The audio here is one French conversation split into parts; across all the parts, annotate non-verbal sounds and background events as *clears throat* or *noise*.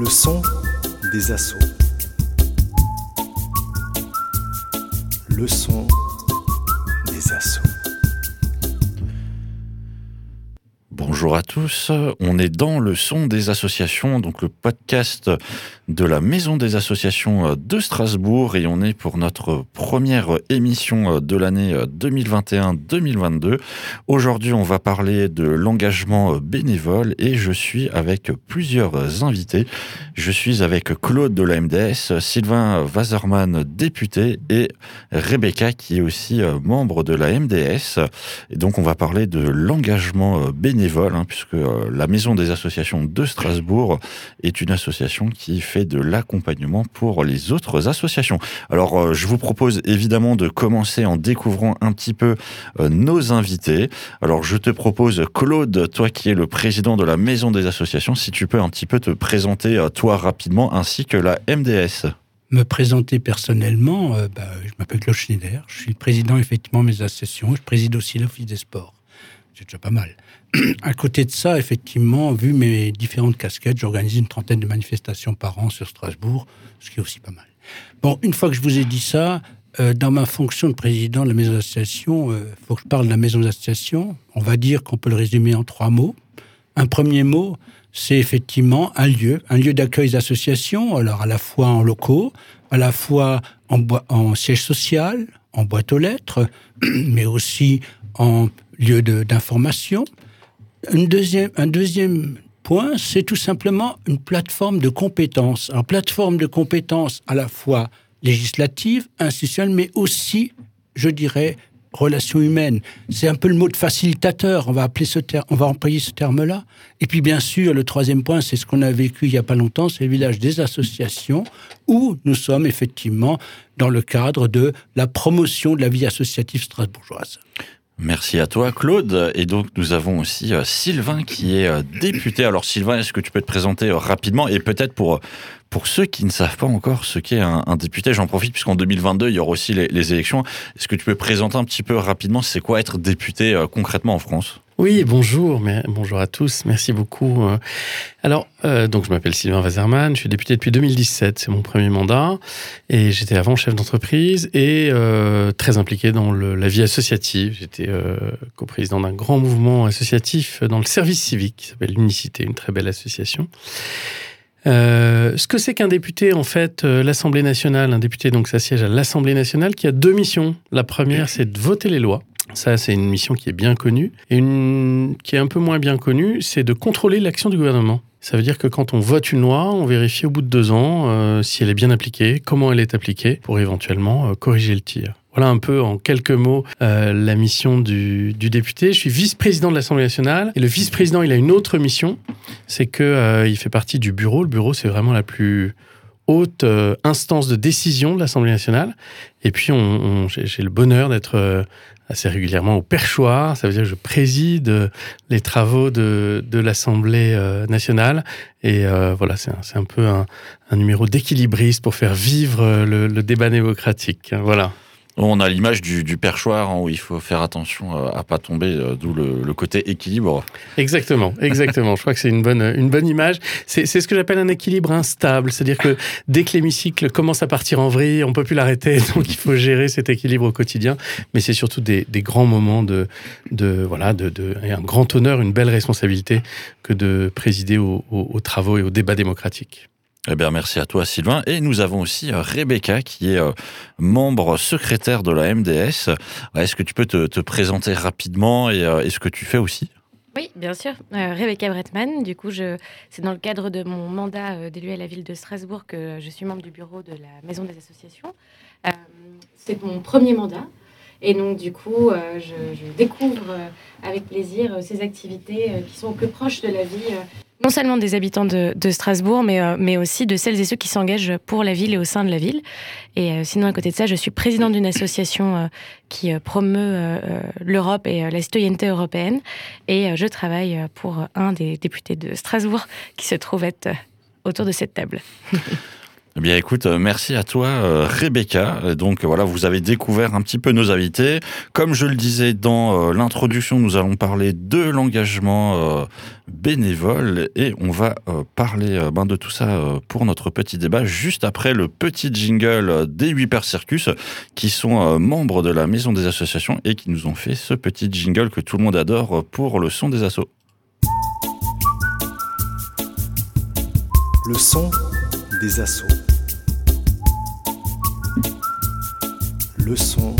Le son des assauts. Le son des assauts. Bonjour à tous, on est dans le son des associations, donc le podcast de la Maison des associations de Strasbourg et on est pour notre première émission de l'année 2021-2022. Aujourd'hui on va parler de l'engagement bénévole et je suis avec plusieurs invités. Je suis avec Claude de la MDS, Sylvain Wasserman, député et Rebecca qui est aussi membre de la MDS. Et donc on va parler de l'engagement bénévole hein, puisque la Maison des associations de Strasbourg est une association qui fait de l'accompagnement pour les autres associations. Alors, euh, je vous propose évidemment de commencer en découvrant un petit peu euh, nos invités. Alors, je te propose, Claude, toi qui es le président de la Maison des associations, si tu peux un petit peu te présenter euh, toi rapidement, ainsi que la MDS. Me présenter personnellement, bah, je m'appelle Claude Schneider, je suis président effectivement de mes associations, je préside aussi l'Office des sports. C'est déjà pas mal. *clears throat* à côté de ça, effectivement, vu mes différentes casquettes, j'organise une trentaine de manifestations par an sur Strasbourg, ce qui est aussi pas mal. Bon, une fois que je vous ai dit ça, euh, dans ma fonction de président de la maison d'association, il euh, faut que je parle de la maison d'association. On va dire qu'on peut le résumer en trois mots. Un premier mot, c'est effectivement un lieu, un lieu d'accueil d'associations, alors à la fois en locaux, à la fois en, en siège social, en boîte aux lettres, *clears throat* mais aussi en lieu d'information. Deuxième, un deuxième point, c'est tout simplement une plateforme de compétences. Un plateforme de compétences à la fois législative, institutionnelle, mais aussi, je dirais, relations humaines. C'est un peu le mot de facilitateur, on va, appeler ce terme, on va employer ce terme-là. Et puis bien sûr, le troisième point, c'est ce qu'on a vécu il n'y a pas longtemps, c'est le village des associations, où nous sommes effectivement dans le cadre de la promotion de la vie associative strasbourgeoise. Merci à toi, Claude. Et donc, nous avons aussi euh, Sylvain qui est euh, député. Alors, Sylvain, est-ce que tu peux te présenter euh, rapidement et peut-être pour pour ceux qui ne savent pas encore ce qu'est un, député, j'en profite puisqu'en 2022, il y aura aussi les, les élections. Est-ce que tu peux présenter un petit peu rapidement c'est quoi être député concrètement en France? Oui, bonjour, bonjour à tous, merci beaucoup. Euh. Alors, euh, donc je m'appelle Sylvain Wazerman, je suis député depuis 2017, c'est mon premier mandat, et j'étais avant chef d'entreprise et euh, très impliqué dans la vie associative. J'étais coprésident d'un grand mouvement associatif dans le service civique qui s'appelle l'Unicité, une très belle association. ce que c'est qu'un député, en fait, l'Assemblée nationale, un député donc ça siège à l'Assemblée nationale qui a deux missions. La première, c'est de voter les lois. Ça, c'est une mission qui est bien connue. Et une qui est un peu moins bien connue, c'est de contrôler l'action du gouvernement. Ça veut dire que quand on vote une loi, on vérifie au bout de deux ans euh, si elle est bien appliquée, comment elle est appliquée, pour éventuellement euh, corriger le tir. Voilà un peu en quelques mots euh, la mission du, député. Je suis vice-président de l'Assemblée nationale et le vice-président il a une autre mission, c'est que il fait partie du bureau. Le bureau c'est vraiment la plus haute instance de décision de l'Assemblée nationale. Et puis j'ai le bonheur d'être assez régulièrement au perchoir. Ça veut dire que je préside les travaux de, de l'Assemblée euh, nationale. Et euh, voilà, c'est un, un, peu un, un numéro d'équilibriste pour faire vivre le, le débat démocratique. Voilà. On a l'image du, perchoir où il faut faire attention euh, à pas tomber, euh, d'où le, côté équilibre. Exactement, exactement. Je crois que c'est une bonne, image. C'est ce que j'appelle un équilibre instable, c'est-à-dire que dès que l'hémicycle commence à partir en vrille, on peut plus l'arrêter, *laughs* donc il faut gérer cet équilibre au quotidien. Mais c'est surtout des, grands moments de, voilà, un grand honneur, une belle responsabilité que de présider aux travaux et aux débats démocratiques. Eh bien, merci à toi, Sylvain. Et nous avons aussi euh, Rebecca, qui est euh, membre secrétaire de la MDS. Est-ce que tu peux te, présenter rapidement et, euh, ce que tu fais aussi? Oui, bien sûr. Rebecca Bretman, du coup, c'est dans le cadre de mon mandat d'élu à la ville de Strasbourg que je suis membre du bureau de la Maison des Associations. c'est mon premier mandat. Et donc, du coup, je, je, découvre avec plaisir ces activités qui sont au plus proches de la vie non seulement des habitants de, Strasbourg, mais, euh, mais aussi de celles et ceux qui s'engagent pour la ville et au sein de la ville. Et euh, sinon, à côté de ça, je suis présidente d'une association euh, qui promeut l'Europe et la citoyenneté européenne. Et je travaille pour un des députés de Strasbourg qui se trouve être autour de cette table. *laughs* Eh bien, écoute, euh, merci à toi, euh, Rebecca. Donc, voilà, vous avez découvert un petit peu nos invités. Comme je le disais dans euh, l'introduction, nous allons parler de l'engagement bénévoles et on va parler ben, de tout ça pour notre petit débat juste après le petit jingle des 8 Pères Circus qui sont membres de la Maison des Associations et qui nous ont fait ce petit jingle que tout le monde adore pour le son des assos. Le son des assauts. Le son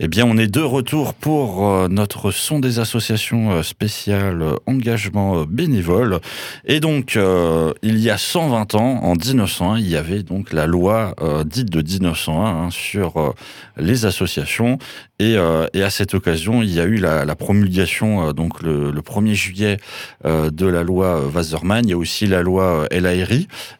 Eh bien, on est de retour pour euh, notre son des associations euh, spéciales euh, engagement bénévole. Et donc, il y a 120 ans, en 1901, il y avait donc la loi dite de 1901 hein, sur les associations. Et, à cette occasion, il y a eu la, promulgation, donc le, 1er juillet, de la loi Wasserman. Il y a aussi la loi El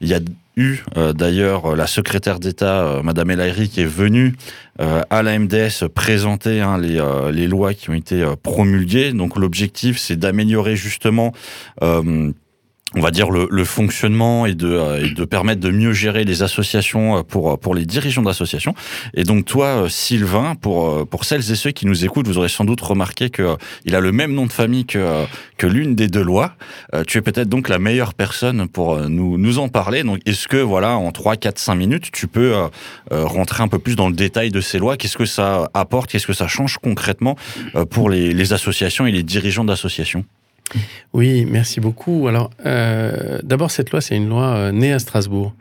Il y a eu euh, d'ailleurs la secrétaire d'État, euh, Madame El qui est venue euh, à la MDS présenter hein, les, les, lois qui ont été promulguées. Donc l'objectif, c'est d'améliorer justement on va dire le, le fonctionnement et de, euh, et de permettre de mieux gérer les associations euh, pour euh, pour les dirigeants d'associations. Et donc toi, Sylvain, pour pour celles et ceux qui nous écoutent, vous aurez sans doute remarqué que il a le même nom de famille que que l'une des deux lois. tu es peut-être donc la meilleure personne pour nous nous en parler. Donc est-ce que voilà en 3 4 5 minutes, tu peux rentrer un peu plus dans le détail de ces lois? Qu'est-ce que ça apporte? Qu'est-ce que ça change concrètement pour les, les associations et les dirigeants d'associations? Oui, merci beaucoup. Alors, euh, d'abord, cette loi, c'est une loi euh, née à Strasbourg.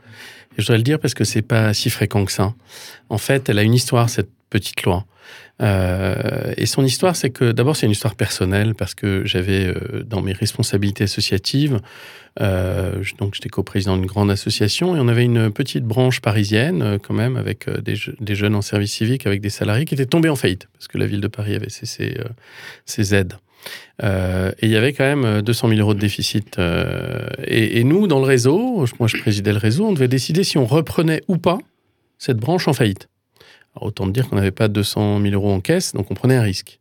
Je dois le dire parce que c'est pas si fréquent que ça. En fait, elle a une histoire, cette petite loi. Euh, et son histoire, c'est que d'abord, c'est une histoire personnelle parce que j'avais dans mes responsabilités associatives, donc j'étais coprésident d'une grande association et on avait une petite branche parisienne quand même avec des, des, jeunes en service civique, avec des salariés qui étaient tombés en faillite parce que la ville de Paris avait cessé ses aides. Euh, et il y avait quand même 200 euh, 000 euros de déficit. Euh, et, nous, dans le réseau, moi je présidais le réseau, on devait décider si on reprenait ou pas cette branche en faillite. Alors, autant dire qu'on n'avait pas 200 000 euros en caisse, donc on prenait un risque.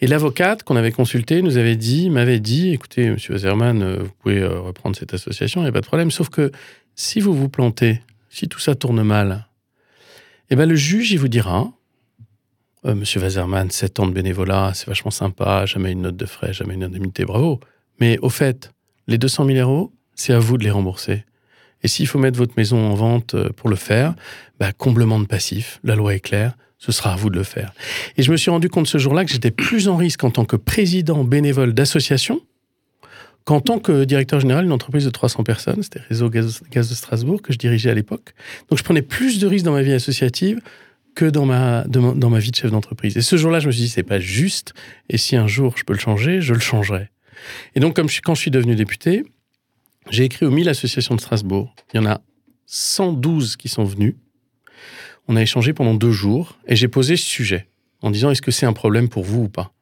Et l'avocate qu'on avait consulté nous avait dit, m'avait dit, écoutez, Monsieur Wazerman, vous pouvez reprendre cette association, il n'y a pas de problème, sauf que si vous vous plantez, si tout ça tourne mal, eh ben le juge, il vous dira, euh, Monsieur Wazerman, 7 ans de bénévolat, c'est vachement sympa, jamais une note de frais, jamais une indemnité, bravo. Mais au fait, les 200 000 euros, c'est à vous de les rembourser. Et s'il faut mettre votre maison en vente euh, pour le faire, bah, comblement de passif, la loi est claire, ce sera à vous de le faire. Et je me suis rendu compte ce jour-là que j'étais plus en risque en tant que président bénévole d'association qu'en tant que directeur général d'une entreprise de 300 personnes, c'était Réseau Gaz, Gaz, de Strasbourg que je dirigeais à l'époque. Donc je prenais plus de risques dans ma vie associative que dans ma, dans ma vie de chef d'entreprise. Et ce jour-là, je me suis dit, c'est pas juste. Et si un jour je peux le changer, je le changerai. Et donc, comme quand je suis devenu député, j'ai écrit aux 1000 associations de Strasbourg. Il y en a 112 qui sont venus. On a échangé pendant deux jours et j'ai posé ce sujet en disant est-ce que c'est un problème pour vous ou pas?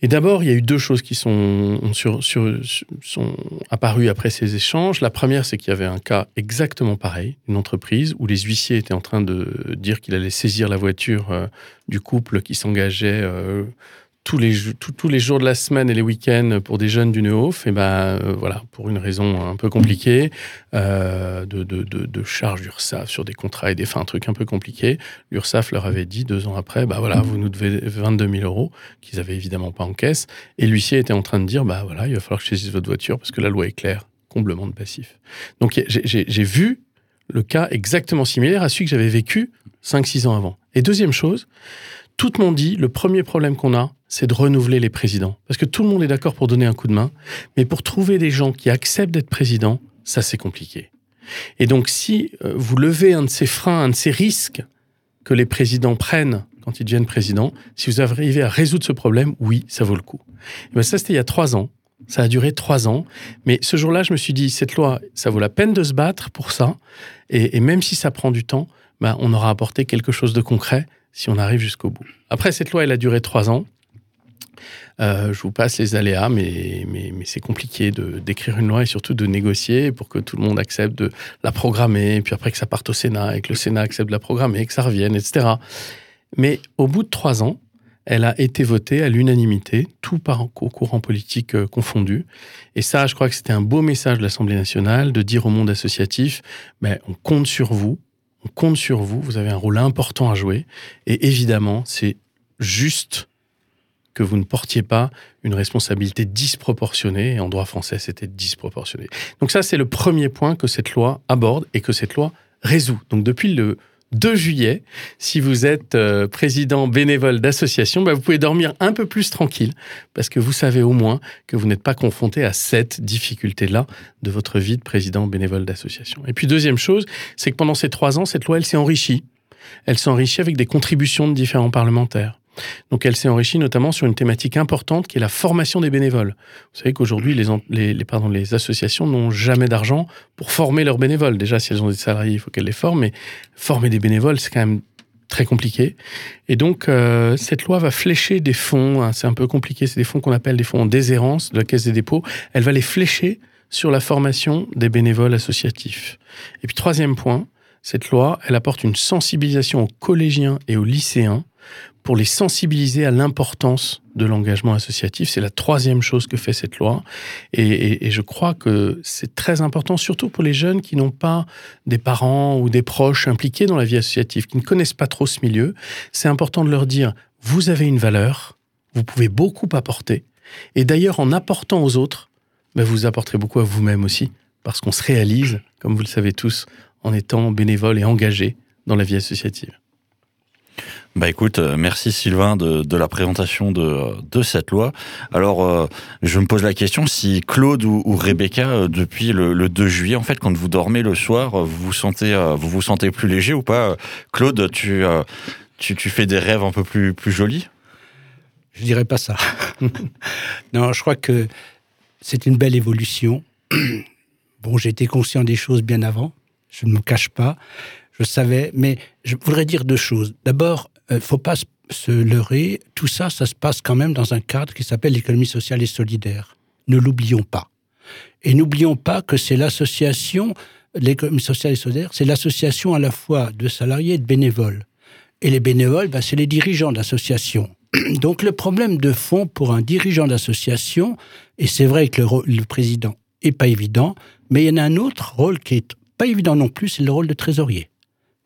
Et d'abord, il y a eu deux choses qui sont, apparues après ces échanges. La première, c'est qu'il y avait un cas exactement pareil, une entreprise où les huissiers étaient en train de dire qu'il allait saisir la voiture euh, du couple qui s'engageait euh, tous les, tous, les jours de la semaine et les week-ends pour des jeunes du Neuf, et ben euh, voilà, pour une raison un peu compliquée, euh, de, de, de, charge d'URSAF sur des contrats et des fins, un truc un peu compliqué, l'URSAF leur avait dit deux ans après, bah voilà, vous nous devez 22 000 euros, qu'ils avaient évidemment pas en caisse, et l'huissier était en train de dire, bah voilà, il va falloir que je saisisse votre voiture parce que la loi est claire, comblement de passif. Donc j'ai vu le cas exactement similaire à celui que j'avais vécu 5-6 ans avant. Et deuxième chose, tout le monde dit, le premier problème qu'on a, c'est de renouveler les présidents. Parce que tout le monde est d'accord pour donner un coup de main, mais pour trouver des gens qui acceptent d'être président, ça c'est compliqué. Et donc si euh, vous levez un de ces freins, un de ces risques que les présidents prennent quand ils deviennent présidents, si vous arrivez à résoudre ce problème, oui, ça vaut le coup. Et ben ça, c'était il y a trois ans. Ça a duré trois ans. Mais ce jour-là, je me suis dit, cette loi, ça vaut la peine de se battre pour ça. Et, même si ça prend du temps, ben, on aura apporté quelque chose de concret si on arrive jusqu'au bout. Après, cette loi, elle a duré trois ans. Euh, je vous passe les aléas, mais, c'est compliqué de d'écrire une loi et surtout de négocier pour que tout le monde accepte de la programmer, et puis après que ça parte au Sénat et que le Sénat accepte de la programmer, que ça revienne, etc. Mais au bout de trois ans, elle a été votée à l'unanimité, tout par au courant politique euh, confondu. Et ça, je crois que c'était un beau message de l'Assemblée nationale de dire au monde associatif, ben, on compte sur vous, on compte sur vous, vous avez un rôle important à jouer. Et évidemment, c'est juste que vous ne portiez pas une responsabilité disproportionnée, et en droit français, c'était disproportionné. Donc ça, c'est le premier point que cette loi aborde et que cette loi résout. Donc depuis le 2 juillet, si vous êtes euh, président bénévole d'association, bah, vous pouvez dormir un peu plus tranquille, parce que vous savez au moins que vous n'êtes pas confronté à cette difficulté-là de votre vie de président bénévole d'association. Et puis deuxième chose, c'est que pendant ces trois ans, cette loi, elle s'est enrichie. Elle s'est enrichie avec des contributions de différents parlementaires. Donc elle s'est enrichie notamment sur une thématique importante qui est la formation des bénévoles. Vous savez qu'aujourd'hui, les, associations n'ont jamais d'argent pour former leurs bénévoles. Déjà, si elles ont des salariés, il faut qu'elles les forment, mais former des bénévoles, c'est quand même très compliqué. Et donc, euh, cette loi va flécher des fonds, hein, c'est un peu compliqué, c'est des fonds qu'on appelle des fonds en déshérence de la Caisse des dépôts. Elle va les flécher sur la formation des bénévoles associatifs. Et puis, troisième point, cette loi, elle apporte une sensibilisation aux collégiens et aux lycéens pour les sensibiliser à l'importance de l'engagement associatif. C'est la troisième chose que fait cette loi. Et, je crois que c'est très important, surtout pour les jeunes qui n'ont pas des parents ou des proches impliqués dans la vie associative, qui ne connaissent pas trop ce milieu. C'est important de leur dire, vous avez une valeur, vous pouvez beaucoup apporter. Et d'ailleurs, en apportant aux autres, ben, vous apporterez beaucoup à vous-même aussi, parce qu'on se réalise, comme vous le savez tous, en étant bénévole et engagé dans la vie associative. Bah écoute, euh, merci Sylvain de, la présentation de, cette loi. Alors, euh, je me pose la question si Claude ou, Rebecca, euh, depuis le, 2 juillet, en fait, quand vous dormez le soir, vous vous sentez, vous vous sentez plus léger ou pas? Claude, tu, tu, tu, fais des rêves un peu plus, plus jolis? Je dirais pas ça. *laughs* non, je crois que c'est une belle évolution. *clears throat* bon, été conscient des choses bien avant, je ne me cache pas je savais, mais je voudrais dire deux choses. D'abord, ne faut pas se leurrer, tout ça, ça se passe quand même dans un cadre qui s'appelle l'économie sociale et solidaire. Ne l'oublions pas. Et n'oublions pas que c'est l'association, l'économie sociale et solidaire, c'est l'association à la fois de salariés et de bénévoles. Et les bénévoles, ben, c'est les dirigeants d'association. *clears throat* Donc le problème de fond pour un dirigeant d'association, et c'est vrai que le, le président est pas évident, mais il y en a un autre rôle qui est pas évident non plus, c'est le rôle de trésorier.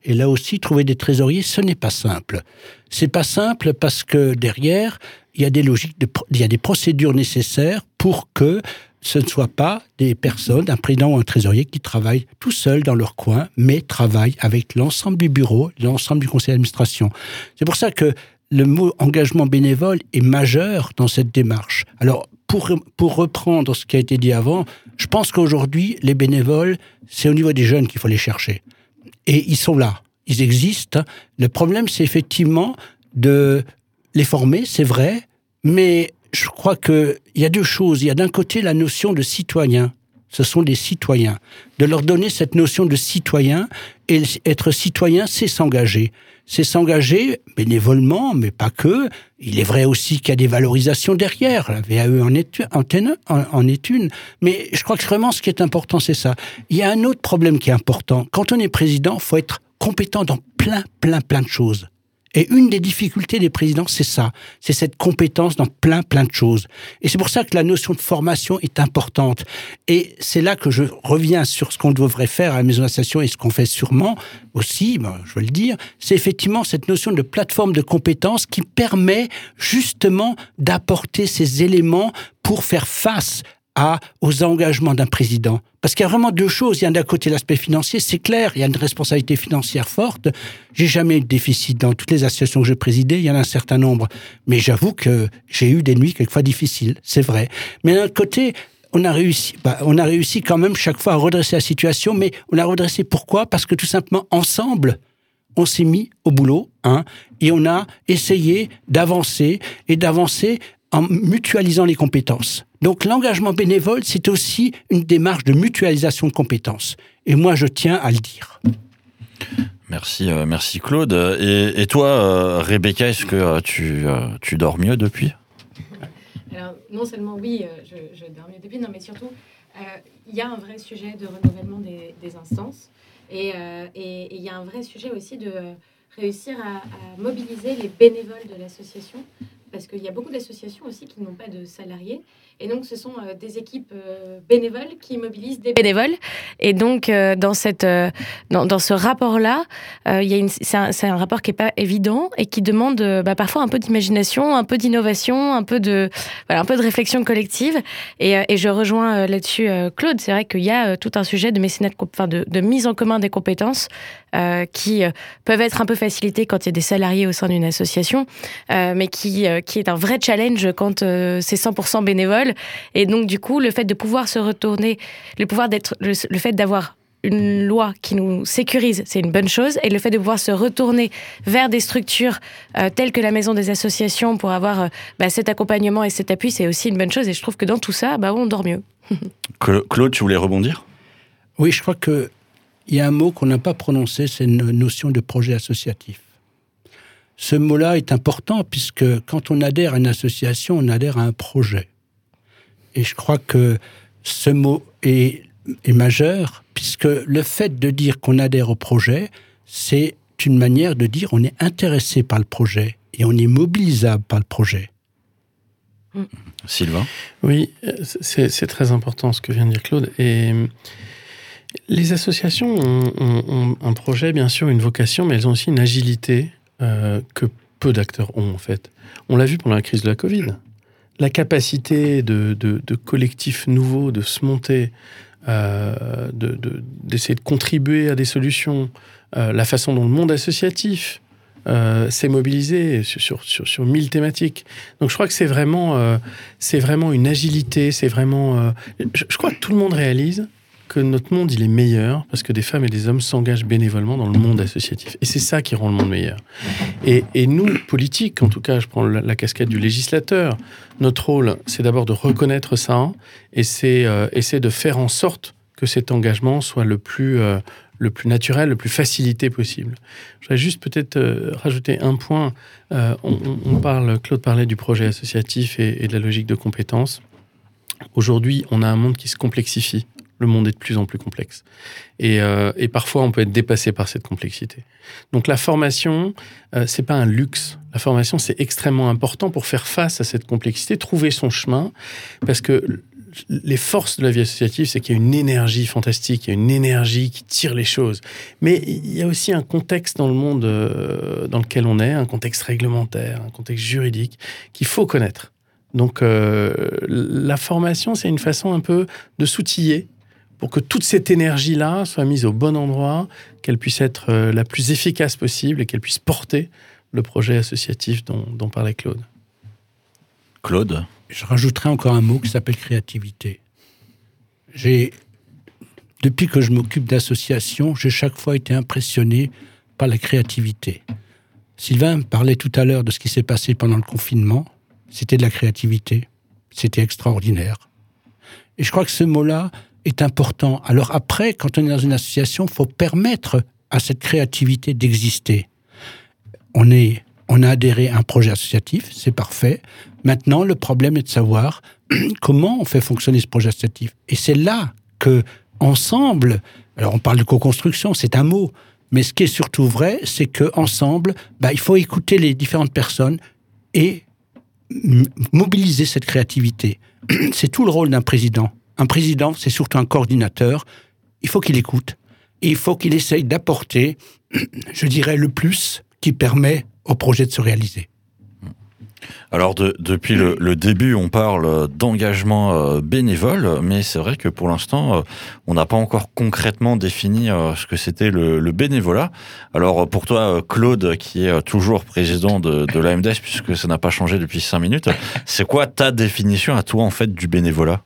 Et là aussi, trouver des trésoriers, ce n'est pas simple. C'est pas simple parce que derrière, il y a des logiques, il y a des procédures nécessaires pour que ce ne soit pas des personnes, un président ou un trésorier qui travaillent tout seuls dans leur coin, mais travaillent avec l'ensemble du bureau, l'ensemble du conseil d'administration. C'est pour ça que le mot engagement bénévole est majeur dans cette démarche. Alors, pour, pour reprendre ce qui a été dit avant, je pense qu'aujourd'hui, les bénévoles, c'est au niveau des jeunes qu'il faut les chercher. Et ils sont là, ils existent. Le problème, c'est effectivement de les former, c'est vrai, mais je crois qu'il y a deux choses. Il y a d'un côté la notion de citoyen. Ce sont des citoyens. De leur donner cette notion de citoyen, et être citoyen, c'est s'engager. C'est s'engager bénévolement, mais pas que. Il est vrai aussi qu'il y a des valorisations derrière. La VAE en est, en, est une. Mais je crois que vraiment ce qui est important, c'est ça. Il y a un autre problème qui est important. Quand on est président, faut être compétent dans plein, plein, plein de choses. Et une des difficultés des présidents, c'est ça, c'est cette compétence dans plein, plein de choses. Et c'est pour ça que la notion de formation est importante. Et c'est là que je reviens sur ce qu'on devrait faire à la maison d'association et ce qu'on fait sûrement aussi, ben, je veux le dire, c'est effectivement cette notion de plateforme de compétences qui permet justement d'apporter ces éléments pour faire face à, aux engagements d'un président. Parce qu'il y a vraiment deux choses. Il y a d'un côté l'aspect financier, c'est clair, il y a une responsabilité financière forte. J'ai jamais eu de déficit dans toutes les associations que j'ai présidées, il y en a un certain nombre. Mais j'avoue que j'ai eu des nuits quelquefois difficiles, c'est vrai. Mais d'un côté, on a réussi, bah, on a réussi quand même chaque fois à redresser la situation, mais on a redressé pourquoi? Parce que tout simplement, ensemble, on s'est mis au boulot, hein, et on a essayé d'avancer et d'avancer en mutualisant les compétences. Donc l'engagement bénévole, c'est aussi une démarche de mutualisation de compétences. Et moi, je tiens à le dire. Merci, euh, merci Claude. Et, toi, euh, Rebecca, est-ce que euh, tu, tu dors mieux depuis? Alors, non seulement oui, je, dors mieux depuis, non, mais surtout, il y a un vrai sujet de renouvellement des, instances. Et il y a un vrai sujet aussi de réussir à, à mobiliser les bénévoles de l'association parce qu'il y a beaucoup d'associations aussi qui n'ont pas de salariés. Et donc, ce sont euh, des équipes euh, bénévoles qui mobilisent des bénévoles. Et donc, euh, dans, cette, dans, dans, ce rapport-là, c'est un, rapport qui n'est pas évident et qui demande bah, parfois un peu d'imagination, un peu d'innovation, un, peu de, voilà, un peu de réflexion collective. Et, et je rejoins là-dessus Claude. C'est vrai qu'il y a tout un sujet de mécénat, enfin de, de mise en commun des compétences qui peuvent être un peu facilitées quand il y a des salariés au sein d'une association, mais qui, qui est un vrai challenge quand c'est 100% bénévole et donc, du coup, le fait de pouvoir se retourner, le pouvoir d'être, le, fait d'avoir une loi qui nous sécurise, c'est une bonne chose. Et le fait de pouvoir se retourner vers des structures euh, telles que la maison des associations pour avoir euh, bah, cet accompagnement et cet appui, c'est aussi une bonne chose. Et je trouve que dans tout ça, bah, on dort mieux. *laughs* Claude, tu voulais rebondir? Oui, je crois qu'il y a un mot qu'on n'a pas prononcé, c'est une notion de projet associatif. Ce mot-là est important puisque quand on adhère à une association, on adhère à un projet. Et je crois que ce mot est, est majeur, puisque le fait de dire qu'on adhère au projet, c'est une manière de dire on est intéressé par le projet et on est mobilisable par le projet. Sylvain? Oui, c'est très important ce que vient de dire Claude. Et les associations ont, un projet, bien sûr, une vocation, mais elles ont aussi une agilité euh, que peu d'acteurs ont, en fait. On l'a vu pendant la crise de la Covid la capacité de, collectifs nouveaux de se monter, euh, d'essayer de, contribuer à des solutions, euh, la façon dont le monde associatif euh, s'est mobilisé sur, sur, mille thématiques. Donc je crois que c'est vraiment, c'est vraiment une agilité, c'est vraiment... je, crois que tout le monde réalise que notre monde, il est meilleur parce que des femmes et des hommes s'engagent bénévolement dans le monde associatif. Et c'est ça qui rend le monde meilleur. Et, nous, politiques, en tout cas, je prends la, casquette du législateur, notre rôle, c'est d'abord de reconnaître ça et c'est euh, de faire en sorte que cet engagement soit le plus, euh, le plus naturel, le plus facilité possible. Je voudrais juste peut-être euh, rajouter un point. On, parle, Claude parlait du projet associatif et, et de la logique de compétences. Aujourd'hui, on a un monde qui se complexifie le monde est de plus en plus complexe. Euh, et, parfois, on peut être dépassé par cette complexité. Donc la formation, euh, c'est pas un luxe. La formation, c'est extrêmement important pour faire face à cette complexité, trouver son chemin, parce que les forces de la vie associative, c'est qu'il y a une énergie fantastique, il y a une énergie qui tire les choses. Mais il y a aussi un contexte dans le monde euh, dans lequel on est, un contexte réglementaire, un contexte juridique qu'il faut connaître. Donc la formation, c'est une façon un peu de s'outiller pour que toute cette énergie-là soit mise au bon endroit, qu'elle puisse être euh, la plus efficace possible et qu'elle puisse porter le projet associatif dont, parlait Claude. Claude? Je rajouterai encore un mot qui s'appelle créativité. J'ai, depuis que je m'occupe d'associations, j'ai chaque fois été impressionné par la créativité. Sylvain parlait tout à l'heure de ce qui s'est passé pendant le confinement. C'était de la créativité. C'était extraordinaire. Et je crois que ce mot-là, est important. Alors après, quand on est dans une association, faut permettre à cette créativité d'exister. On, est, on a adhéré à un projet associatif, c'est parfait. Maintenant, le problème est de savoir *clears throat* comment on fait fonctionner ce projet associatif. Et c'est là que, ensemble, alors on parle de co-construction, c'est un mot, mais ce qui est surtout vrai, c'est que ensemble, bah, il faut écouter les différentes personnes et mobiliser cette créativité. *clears throat* C'est tout le rôle d'un président un président, c'est surtout un coordinateur. Il faut qu'il écoute et il faut qu'il essaye d'apporter, *clears throat* je dirais, le plus qui permet au projet de se réaliser. Alors depuis le, début, on parle d'engagement euh, bénévole, mais c'est vrai que pour l'instant, euh, on n'a pas encore concrètement défini euh, ce que c'était le, bénévolat. Alors pour toi, Claude, qui est toujours président de, de l'AMDES, puisque ça n'a pas changé depuis cinq minutes, c'est quoi ta définition à toi en fait du bénévolat?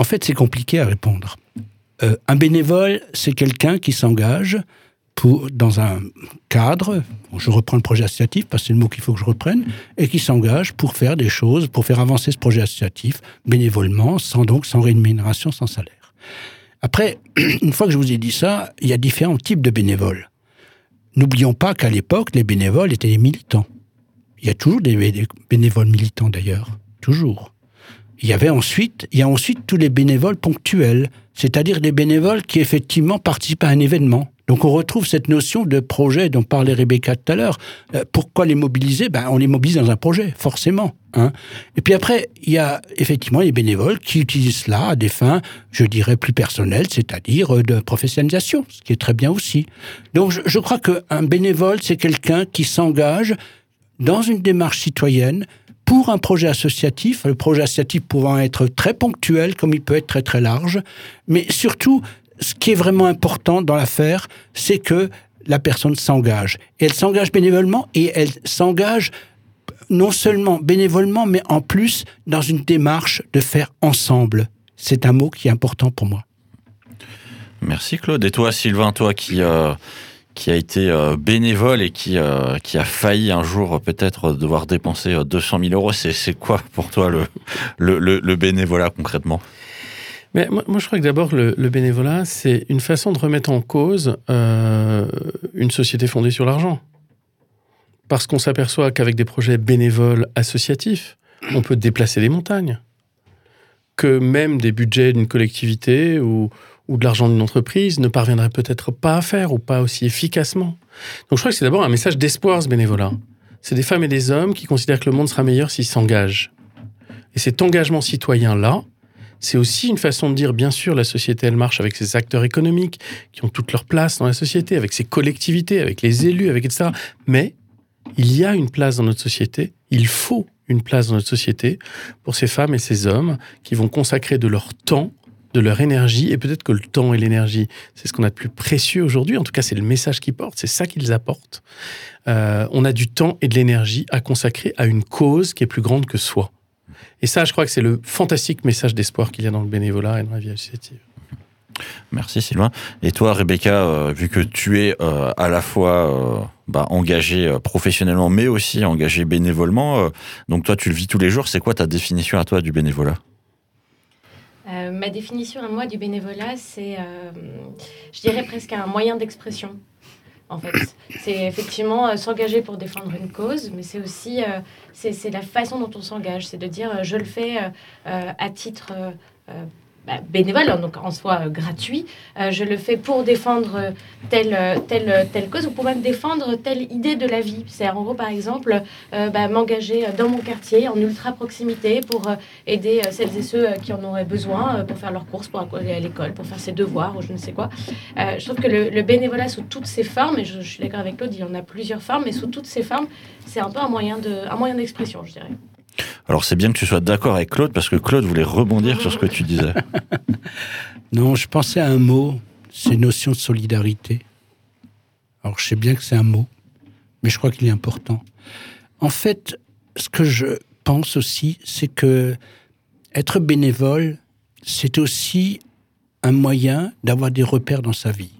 En fait, c'est compliqué à répondre. Euh, un bénévole, c'est quelqu'un qui s'engage dans un cadre, je reprends le projet associatif parce que c'est le mot qu'il faut que je reprenne, et qui s'engage pour faire des choses, pour faire avancer ce projet associatif bénévolement, sans donc sans rémunération, sans salaire. Après, *clears throat* une fois que je vous ai dit ça, il y a différents types de bénévoles. N'oublions pas qu'à l'époque, les bénévoles étaient des militants. Il y a toujours des bénévoles militants d'ailleurs, toujours. Il y avait ensuite, il y a ensuite tous les bénévoles ponctuels, c'est-à-dire des bénévoles qui effectivement participent à un événement. Donc on retrouve cette notion de projet dont parlait Rebecca tout à l'heure. Euh, pourquoi les mobiliser? Ben, On les mobilise dans un projet, forcément. Hein. Et puis après, il y a effectivement les bénévoles qui utilisent cela à des fins, je dirais, plus personnelles, c'est-à-dire euh, de professionnalisation, ce qui est très bien aussi. Donc je, je crois qu'un bénévole, c'est quelqu'un qui s'engage dans une démarche citoyenne pour un projet associatif, le projet associatif pouvant être très ponctuel comme il peut être très très large, mais surtout ce qui est vraiment important dans l'affaire, c'est que la personne s'engage. Elle s'engage bénévolement et elle s'engage non seulement bénévolement, mais en plus dans une démarche de faire ensemble. C'est un mot qui est important pour moi. Merci Claude. Et toi Sylvain, toi qui, euh, qui a été euh, bénévole et qui, euh, qui a failli un jour peut-être devoir dépenser 200 000 euros, c'est quoi pour toi le, le, bénévolat concrètement? Mais moi, je crois que d'abord, le, bénévolat, c'est une façon de remettre en cause euh, une société fondée sur l'argent. Parce qu'on s'aperçoit qu'avec des projets bénévoles associatifs, on peut déplacer les montagnes. Que même des budgets d'une collectivité ou, ou de l'argent d'une entreprise ne parviendraient peut-être pas à faire ou pas aussi efficacement. Donc je crois que c'est d'abord un message d'espoir, ce bénévolat. C'est des femmes et des hommes qui considèrent que le monde sera meilleur s'ils s'engagent. Et cet engagement citoyen-là, c'est aussi une façon de dire, bien sûr, la société, elle marche avec ses acteurs économiques qui ont toute leur place dans la société, avec ses collectivités, avec les élus, avec etc. Mais il y a une place dans notre société, il faut une place dans notre société pour ces femmes et ces hommes qui vont consacrer de leur temps, de leur énergie, et peut-être que le temps et l'énergie, c'est ce qu'on a de plus précieux aujourd'hui, en tout cas c'est le message qu'ils portent, c'est ça qu'ils apportent. Euh, on a du temps et de l'énergie à consacrer à une cause qui est plus grande que soi. Et ça, je crois que c'est le fantastique message d'espoir qu'il y a dans le bénévolat et dans la vie associative. Merci Sylvain. Et toi, Rebecca, euh, vu que tu es euh, à la fois bah, engagée professionnellement, mais aussi engagée bénévolement, donc toi, tu le vis tous les jours. C'est quoi ta définition à toi du bénévolat? Ma définition à moi du bénévolat, c'est, je dirais presque un moyen d'expression en fait. C'est effectivement euh, s'engager pour défendre une cause, mais c'est aussi euh, c'est la façon dont on s'engage. C'est de dire euh, je le fais à titre bénévole, donc en soi euh, gratuit. Euh, je le fais pour défendre telle, telle, telle cause ou pour même défendre telle idée de la vie. C'est en gros, par exemple, euh, bah, m'engager dans mon quartier en ultra proximité pour aider celles et ceux qui en auraient besoin pour faire leurs courses, pour aller à l'école, pour faire ses devoirs ou je ne sais quoi. je trouve que le, bénévolat sous toutes ses formes, et je, je suis d'accord avec Claude, il y en a plusieurs formes, mais sous toutes ses formes, c'est un peu un moyen d'expression, je dirais. Alors c'est bien que tu sois d'accord avec Claude, parce que Claude voulait rebondir sur ce que tu disais. *laughs* non, je pensais à un mot, c'est notion de solidarité. Alors je sais bien que c'est un mot, mais je crois qu'il est important. En fait, ce que je pense aussi, c'est que être bénévole, c'est aussi un moyen d'avoir des repères dans sa vie.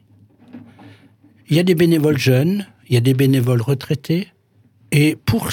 Il y a des bénévoles jeunes, il y a des bénévoles retraités, et pour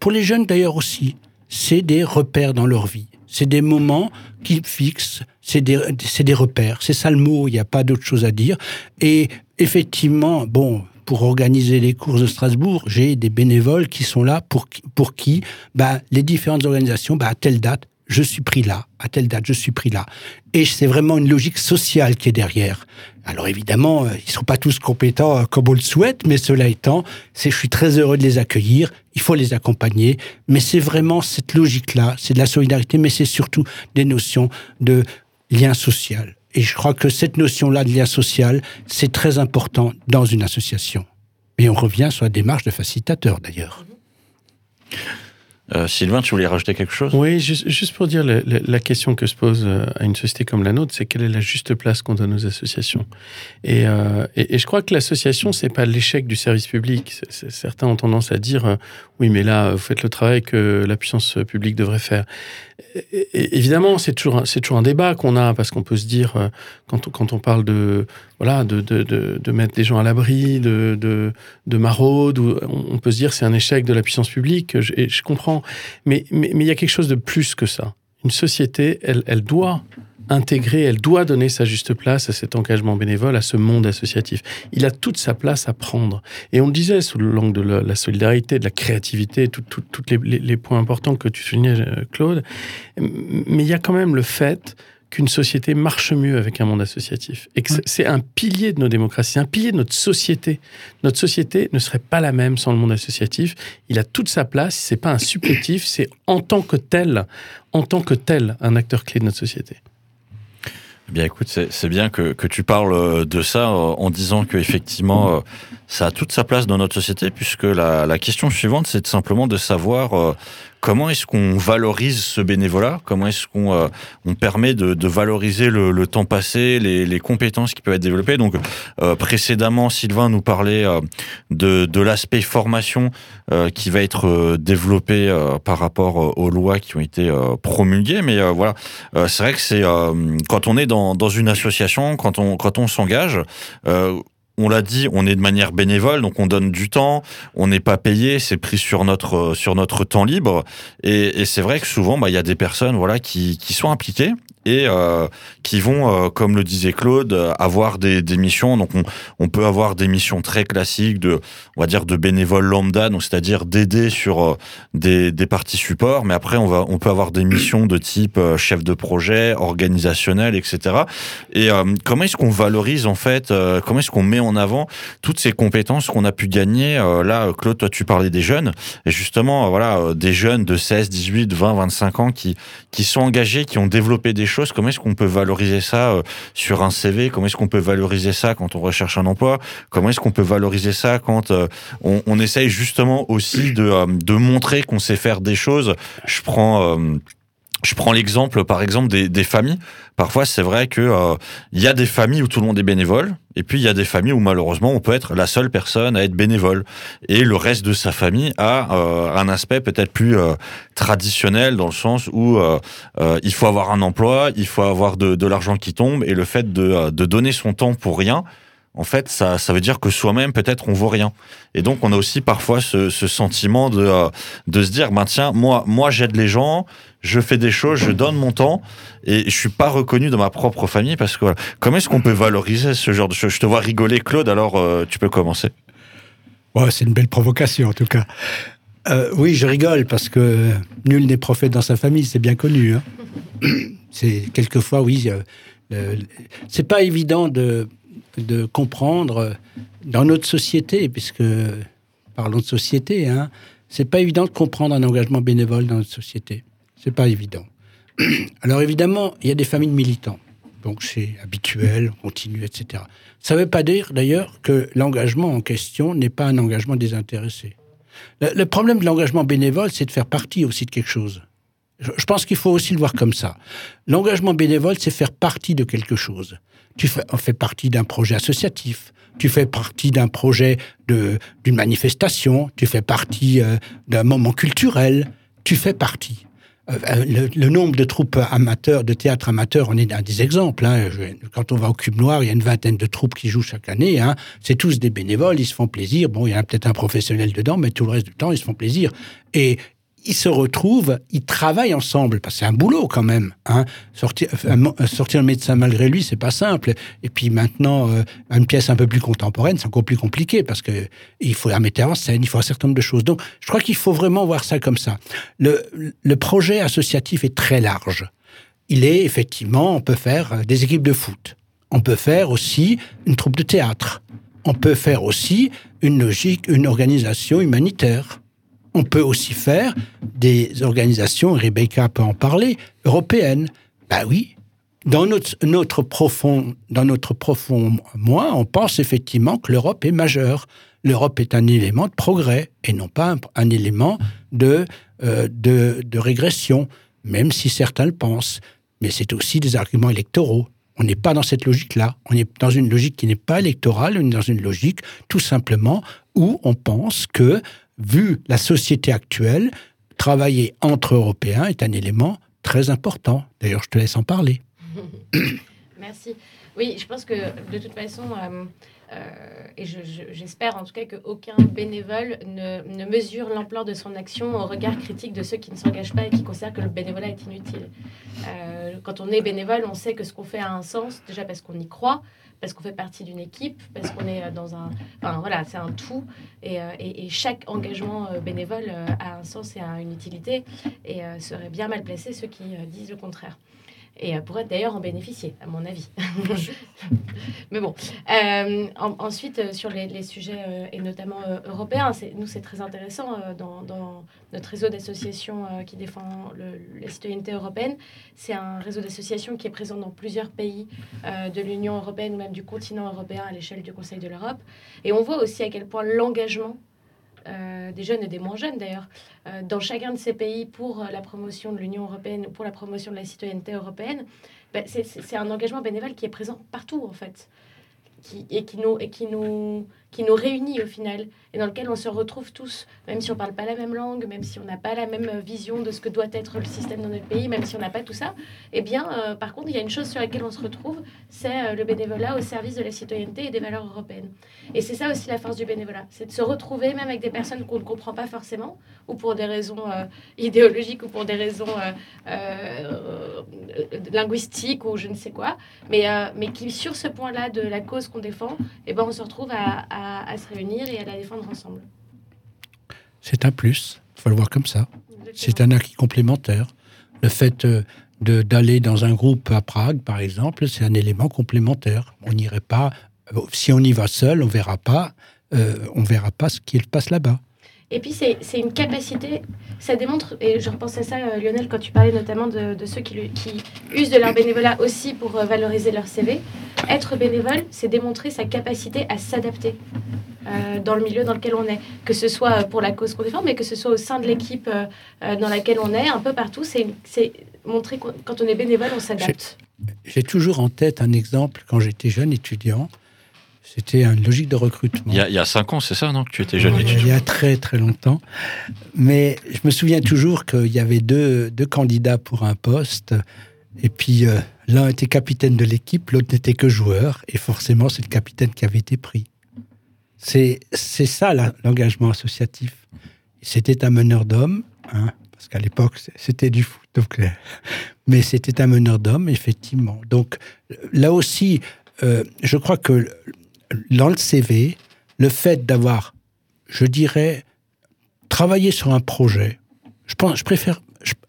pour les jeunes d'ailleurs aussi, c'est des repères dans leur vie. C'est des moments qui fixent, c'est des, des repères. C'est ça le mot, il n'y a pas d'autre chose à dire. Et effectivement, bon, pour organiser les courses de Strasbourg, j'ai des bénévoles qui sont là pour, pour qui bah, les différentes organisations, bah, à telle date, je suis pris là, à telle date, je suis pris là. Et c'est vraiment une logique sociale qui est derrière. Alors évidemment, euh, ils ne sont pas tous compétents euh, comme on le souhaite, mais cela étant, je suis très heureux de les accueillir, il faut les accompagner, mais c'est vraiment cette logique-là, c'est de la solidarité, mais c'est surtout des notions de lien social. Et je crois que cette notion-là de lien social, c'est très important dans une association. Et on revient sur la démarche de facilitateur d'ailleurs. Euh, Sylvain, tu voulais rajouter quelque chose? Oui, juste, pour dire la, question que se pose euh, à une société comme la nôtre, c'est quelle est la juste place qu'on donne aux associations euh, et, je crois que l'association, c'est pas l'échec du service public. certains ont tendance à dire oui, mais là, vous faites le travail que la puissance publique devrait faire évidemment, c'est toujours, toujours un débat qu'on a parce qu'on peut se dire euh, quand, on, quand on parle de voilà de, de, de, mettre des gens à l'abri, de, de, de maraude, on peut se dire c'est un échec de la puissance publique. et je comprends, mais, mais mais il y a quelque chose de plus que ça. Une société, elle, elle doit intégrer, elle doit donner sa juste place à cet engagement bénévole, à ce monde associatif. Il a toute sa place à prendre. Et on le disait sous l'angle de la, solidarité, de la créativité, tous les, les, points importants que tu soulignais, euh, Claude. Mais il y a quand même le fait qu'une société marche mieux avec un monde associatif. Et que c'est un pilier de nos démocraties, un pilier de notre société. Notre société ne serait pas la même sans le monde associatif. Il a toute sa place, c'est pas un supplétif, c'est en tant que tel, en tant que tel, un acteur clé de notre société. Eh bien, écoute, c'est bien que, tu parles euh, de ça euh, en disant que effectivement, euh, ça a toute sa place dans notre société, puisque la question suivante, c'est simplement de savoir Comment est-ce qu'on valorise ce bénévolat? Comment est-ce qu'on euh, on permet de, de valoriser le, le, temps passé, les, les, compétences qui peuvent être développées? Donc euh, précédemment, Sylvain nous parlait euh, de, de l'aspect formation qui va être développé par rapport aux lois qui ont été promulguées. Mais voilà, c'est vrai que c'est quand on est dans, dans une association, quand on quand on s'engage on l'a dit, on est de manière bénévole, donc on donne du temps, on n'est pas payé, c'est pris sur notre sur notre temps libre, et, c'est vrai que souvent, bah, il y a des personnes, voilà, qui, qui sont impliquées et euh, qui vont, euh, comme le disait Claude, avoir des, missions. Donc on, peut avoir des missions très classiques de, on va dire, de bénévoles lambda, donc c'est-à-dire d'aider sur euh, des, des parties support. Mais après, on va, on peut avoir des missions de type chef de projet, organisationnel, etc. Et comment est-ce qu'on valorise en fait, comment est-ce qu'on met en avant toutes ces compétences qu'on a pu gagner Là, Claude, toi, tu parlais des jeunes, et justement, voilà, des jeunes de 16, 18, 20, 25 ans qui qui sont engagés, qui ont développé des choses, comment est-ce qu'on peut valoriser ça euh, sur un CV Comment est-ce qu'on peut valoriser ça quand on recherche un emploi? Comment est-ce qu'on peut valoriser ça quand euh, on, essaye justement aussi euh, de montrer qu'on sait faire des choses? Je prends je prends l'exemple, par exemple, des, des familles. Parfois, c'est vrai que euh, il y a des familles où tout le monde est bénévole, et puis il y a des familles où malheureusement on peut être la seule personne à être bénévole, et le reste de sa famille a euh, un aspect peut-être plus euh, traditionnel dans le sens où il faut avoir un emploi, il faut avoir de, de l'argent qui tombe, et le fait de, de donner son temps pour rien, en fait, ça, ça veut dire que soi-même, peut-être, on vaut rien. Et donc, on a aussi parfois ce, sentiment de, euh, de se dire, ben tiens, moi, moi, j'aide les gens, je fais des choses, je donne mon temps, et je suis pas reconnu dans ma propre famille parce que comment est-ce qu'on peut valoriser ce genre de choses? Je te vois rigoler, Claude. Alors, euh, tu peux commencer. Ouais, c'est une belle provocation, en tout cas. Euh, oui, je rigole parce que nul n'est prophète dans sa famille, c'est bien connu. Hein. c'est quelquefois, oui. C'est pas évident de de comprendre dans notre société, puisque parlons de société, hein, c'est pas évident de comprendre un engagement bénévole dans notre société. C'est pas évident. *clears throat* Alors évidemment, il y a des familles de militants, donc c'est habituel, continu, etc. Ça ne veut pas dire d'ailleurs que l'engagement en question n'est pas un engagement désintéressé. Le, le problème de l'engagement bénévole, c'est de faire partie aussi de quelque chose. Je pense qu'il faut aussi le voir comme ça. L'engagement bénévole, c'est faire partie de quelque chose tu fais, fais partie d'un projet associatif, tu fais partie d'un projet d'une manifestation, tu fais partie euh, d'un moment culturel, tu fais partie. Euh, euh, le, nombre de troupes amateurs, de théâtre amateurs, on est un des exemples. Hein. Quand on va au Cube Noir, il y a une vingtaine de troupes qui jouent chaque année. Hein. C'est tous des bénévoles, ils se font plaisir. Bon, il y a peut-être un professionnel dedans, mais tout le reste du temps, ils se font plaisir. Et ils se retrouvent, ils travaillent ensemble, parce que c'est un boulot quand même. Hein. Sortir, le médecin malgré lui, c'est pas simple. Et puis maintenant, euh, une pièce un peu plus contemporaine, c'est encore plus compliqué, parce que il faut un metteur en scène, il faut un certain nombre de choses. Donc, je crois qu'il faut vraiment voir ça comme ça. Le projet associatif est très large. Il est effectivement, on peut faire des équipes de foot. On peut faire aussi une troupe de théâtre. On peut faire aussi une logique, une organisation humanitaire on peut aussi faire des organisations, Rebecca peut en parler, européennes. Ben oui, dans notre, profond, dans notre profond moi, on pense effectivement que l'Europe est majeure. L'Europe est un élément de progrès et non pas un, élément de, euh, de, de régression, même si certains le pensent. Mais c'est aussi des arguments électoraux. On n'est pas dans cette logique-là. On est dans une logique qui n'est pas électorale, on est dans une logique tout simplement où on pense que vu la société actuelle, travailler entre Européens est un élément très important. D'ailleurs, je te laisse en parler. *coughs* Merci. Oui, je pense que de toute façon, euh, et j'espère en tout cas qu'aucun bénévole ne, ne mesure l'ampleur de son action au regard critique de ceux qui ne s'engagent pas et qui considèrent que le bénévolat est inutile. quand on est bénévole, on sait que ce qu'on fait a un sens, déjà parce qu'on y croit, parce qu'on fait partie d'une équipe, parce qu'on est dans un... Enfin voilà, c'est un tout. Et, et, chaque engagement bénévole a un sens et a une utilité. Et serait bien mal placé ceux qui disent le contraire et euh, pourrait d'ailleurs en bénéficier, à mon avis. *laughs* Mais bon. Euh, ensuite, euh, sur les, sujets, et notamment européens, nous, c'est très intéressant dans, notre réseau d'associations qui défend la citoyenneté européenne. C'est un réseau d'associations qui est présent dans plusieurs pays de l'Union européenne ou même du continent européen à l'échelle du Conseil de l'Europe. Et on voit aussi à quel point l'engagement euh, des jeunes et des moins jeunes d'ailleurs, euh, dans chacun de ces pays pour la promotion de l'Union européenne ou pour la promotion de la citoyenneté européenne, ben, c'est un engagement bénévole qui est présent partout en fait qui, et, qui nous, et qui, nous, qui nous réunit au final, et dans lequel on se retrouve tous, même si on ne parle pas la même langue, même si on n'a pas la même vision de ce que doit être le système dans notre pays, même si on n'a pas tout ça, eh bien, euh, par contre, il y a une chose sur laquelle on se retrouve, c'est euh, le bénévolat au service de la citoyenneté et des valeurs européennes. Et c'est ça aussi la force du bénévolat, c'est de se retrouver même avec des personnes qu'on ne comprend pas forcément, ou pour des raisons euh, idéologiques, ou pour des raisons linguistiques, ou je ne sais quoi, mais, mais qui, sur ce point-là de la cause qu'on défend, eh ben, on se retrouve à, à, se réunir et à la défendre ensemble. C'est un plus, il faut le voir comme ça. C'est un acquis complémentaire. Le fait euh, de d'aller dans un groupe à Prague, par exemple, c'est un élément complémentaire. On n'irait pas, euh, si on y va seul, on verra pas, euh, on verra pas ce qui se passe là-bas. Et puis, c'est une capacité, ça démontre, et je repensais à ça, euh, Lionel, quand tu parlais notamment de, ceux qui, qui, usent de leur bénévolat aussi pour euh, valoriser leur CV. Être bénévole, c'est démontrer sa capacité à s'adapter euh, dans le milieu dans lequel on est, que ce soit pour la cause qu'on défend, mais que ce soit au sein de l'équipe dans laquelle on est, un peu partout. C'est montrer que quand on est bénévole, on s'adapte. J'ai toujours en tête un exemple quand j'étais jeune étudiant. C'était une logique de recrutement. Il y a, cinq ans, c'est ça, non Que tu étais jeune étudiant Il y a très très longtemps. Mais je me souviens toujours qu'il y avait deux, deux, candidats pour un poste. Et puis euh, l'un était capitaine de l'équipe, l'autre n'était que joueur. Et forcément, c'est le capitaine qui avait été pris. C'est ça l'engagement associatif. C'était un meneur d'hommes, hein, parce qu'à l'époque, c'était du foot. Donc, euh, mais c'était un meneur d'hommes, effectivement. Donc là aussi, euh, je crois que dans le CV, le fait d'avoir, je dirais, travaillé sur un projet, je, pense, je préfère,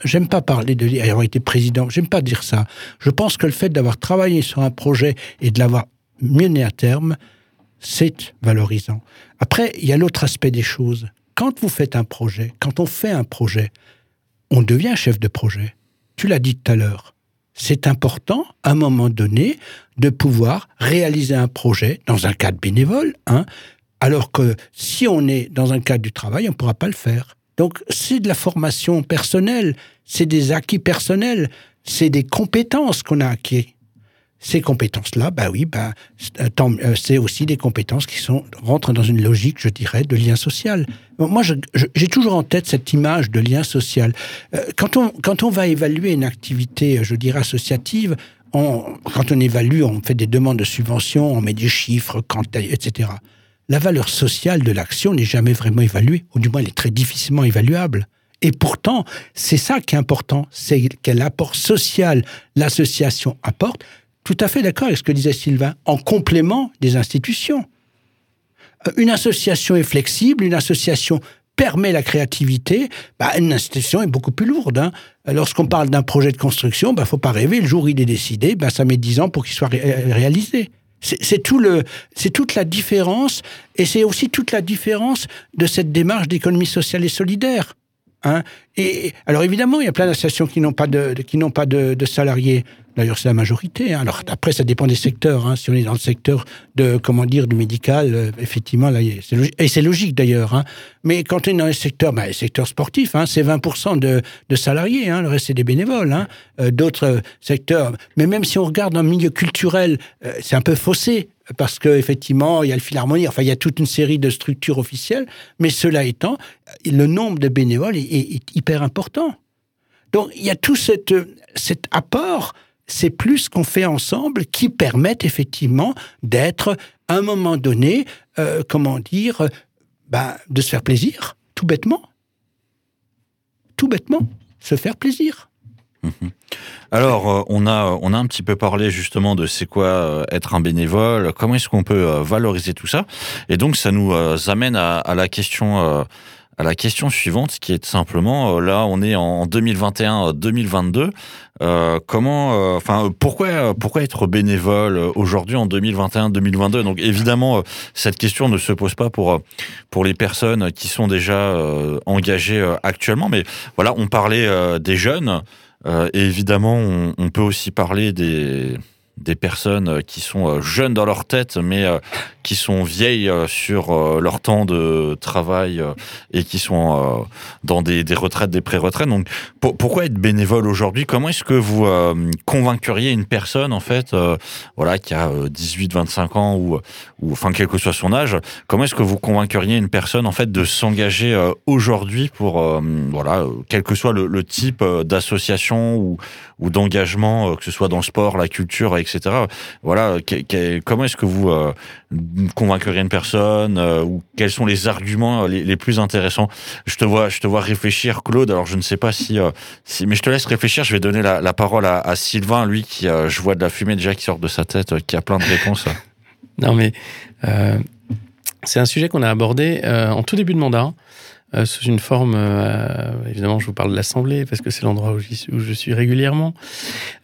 j'aime pas parler de avoir été président, j'aime pas dire ça. Je pense que le fait d'avoir travaillé sur un projet et de l'avoir mené à terme, c'est valorisant. Après, il y a l'autre aspect des choses. Quand vous faites un projet, quand on fait un projet, on devient chef de projet. Tu l'as dit tout à l'heure c'est important, à un moment donné, de pouvoir réaliser un projet dans un cadre bénévole, hein, alors que si on est dans un cadre du travail, on ne pourra pas le faire. Donc c'est de la formation personnelle, c'est des acquis personnels, c'est des compétences qu'on a acquis. Ces compétences-là, bah oui, bah, euh, c'est aussi des compétences qui sont, rentrent dans une logique, je dirais, de lien social. Moi, j'ai toujours en tête cette image de lien social. Euh, quand on, quand on va évaluer une activité, je dirais, associative, quand on évalue, on fait des demandes de subventions, on met des chiffres, etc. La valeur sociale de l'action n'est jamais vraiment évaluée, ou du moins elle est très difficilement évaluable. Et pourtant, c'est ça qui est important, c'est quel apport social l'association apporte tout à fait d'accord avec ce que disait Sylvain, en complément des institutions. Euh, une association est flexible, une association permet la créativité, bah, une institution est beaucoup plus lourde. Hein. Lorsqu'on parle d'un projet de construction, il bah, ne faut pas rêver, le jour où il est décidé, bah, ça met dix ans pour qu'il soit euh, réalisé. C'est tout le, c'est toute la différence, et c'est aussi toute la différence de cette démarche d'économie sociale et solidaire. Hein. Et alors évidemment, il y a plein d'associations qui n'ont pas de, salariés. D'ailleurs, c'est la majorité. Hein. Alors après, ça dépend des secteurs. Hein. Si on est dans le secteur de comment dire du médical, euh, effectivement, là, et c'est logique d'ailleurs. Hein. Mais quand on est dans le secteur, bah, le secteur sportif, c'est 20% de, de, salariés. Le reste c'est des bénévoles. Euh, d'autres secteurs, mais même si on regarde dans le milieu culturel, euh, c'est un peu faussé parce qu'effectivement, il y a le Philharmonie, enfin, il y a toute une série de structures officielles, mais cela étant, le nombre de bénévoles est, hyper important. Donc, il y a tout cet apport, c'est plus qu'on fait ensemble qui permettent effectivement d'être à un moment donné, euh, comment dire, bah, de se faire plaisir, tout bêtement. Tout bêtement, se faire plaisir. Mhm. Alors, euh, on, a, on a un petit peu parlé justement de c'est quoi euh, être un bénévole, comment est-ce qu'on peut euh, valoriser tout ça. Et donc, ça nous amène à, la question à la question suivante, qui est simplement, là, on est en 2021-2022. Comment, enfin, pourquoi, pourquoi être bénévole aujourd'hui en 2021-2022 Donc, évidemment, cette question ne se pose pas pour pour les personnes qui sont déjà engagées actuellement, mais voilà, on parlait des jeunes. Euh, et évidemment, on, peut aussi parler des, des personnes qui sont euh, jeunes dans leur tête, mais euh, qui sont vieilles sur leur temps de travail et qui sont dans des, retraites, des pré-retraites. Donc, pourquoi être bénévole aujourd'hui? Comment est-ce que vous convaincuriez une personne, en fait, voilà, qui a 18, 25 ans ou, enfin, quel que soit son âge, comment est-ce que vous convaincuriez une personne, en fait, de s'engager aujourd'hui pour, voilà, quel que soit le, le type d'association ou, ou d'engagement, que ce soit dans le sport, la culture, etc etc. Voilà, comment est-ce que vous euh, convaincrez une personne euh, ou quels sont les arguments euh, les, plus intéressants? Je te vois, je te vois réfléchir, Claude. Alors je ne sais pas si, si mais je te laisse réfléchir. Je vais donner la, parole à, Sylvain, lui qui, je vois de la fumée déjà qui sort de sa tête, qui a plein de réponses. *laughs* non mais c'est un sujet qu'on a abordé en tout début de mandat. Euh, sous une forme, euh, évidemment, je vous parle de l'Assemblée parce que c'est l'endroit où, je suis régulièrement.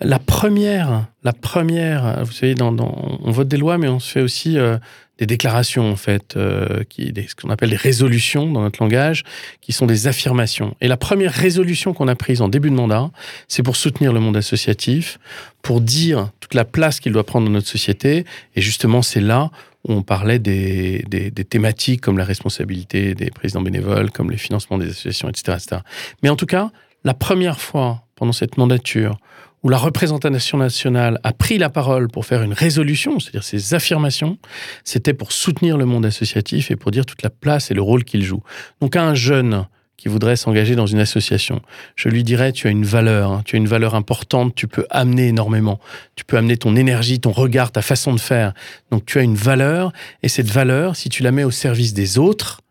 La première, la première, vous savez, on vote des lois, mais on se fait aussi euh, des déclarations, en fait, ce qu'on appelle des résolutions dans notre langage, qui sont des affirmations. Et la première résolution qu'on a prise en début de mandat, c'est pour soutenir le monde associatif, pour dire toute la place qu'il doit prendre dans notre société. Et justement, c'est là on parlait des, thématiques comme la responsabilité des présidents bénévoles, comme les financements des associations, etc., etc. Mais en tout cas, la première fois pendant cette mandature où la représentation nationale a pris la parole pour faire une résolution, c'est-à-dire ses affirmations, c'était pour soutenir le monde associatif et pour dire toute la place et le rôle qu'il joue. Donc un jeune qui voudrait s'engager dans une association, je lui dirais, tu as une valeur, hein, tu as une valeur importante, tu peux amener énormément, tu peux amener ton énergie, ton regard, ta façon de faire. Donc tu as une valeur, et cette valeur, si tu la mets au service des autres,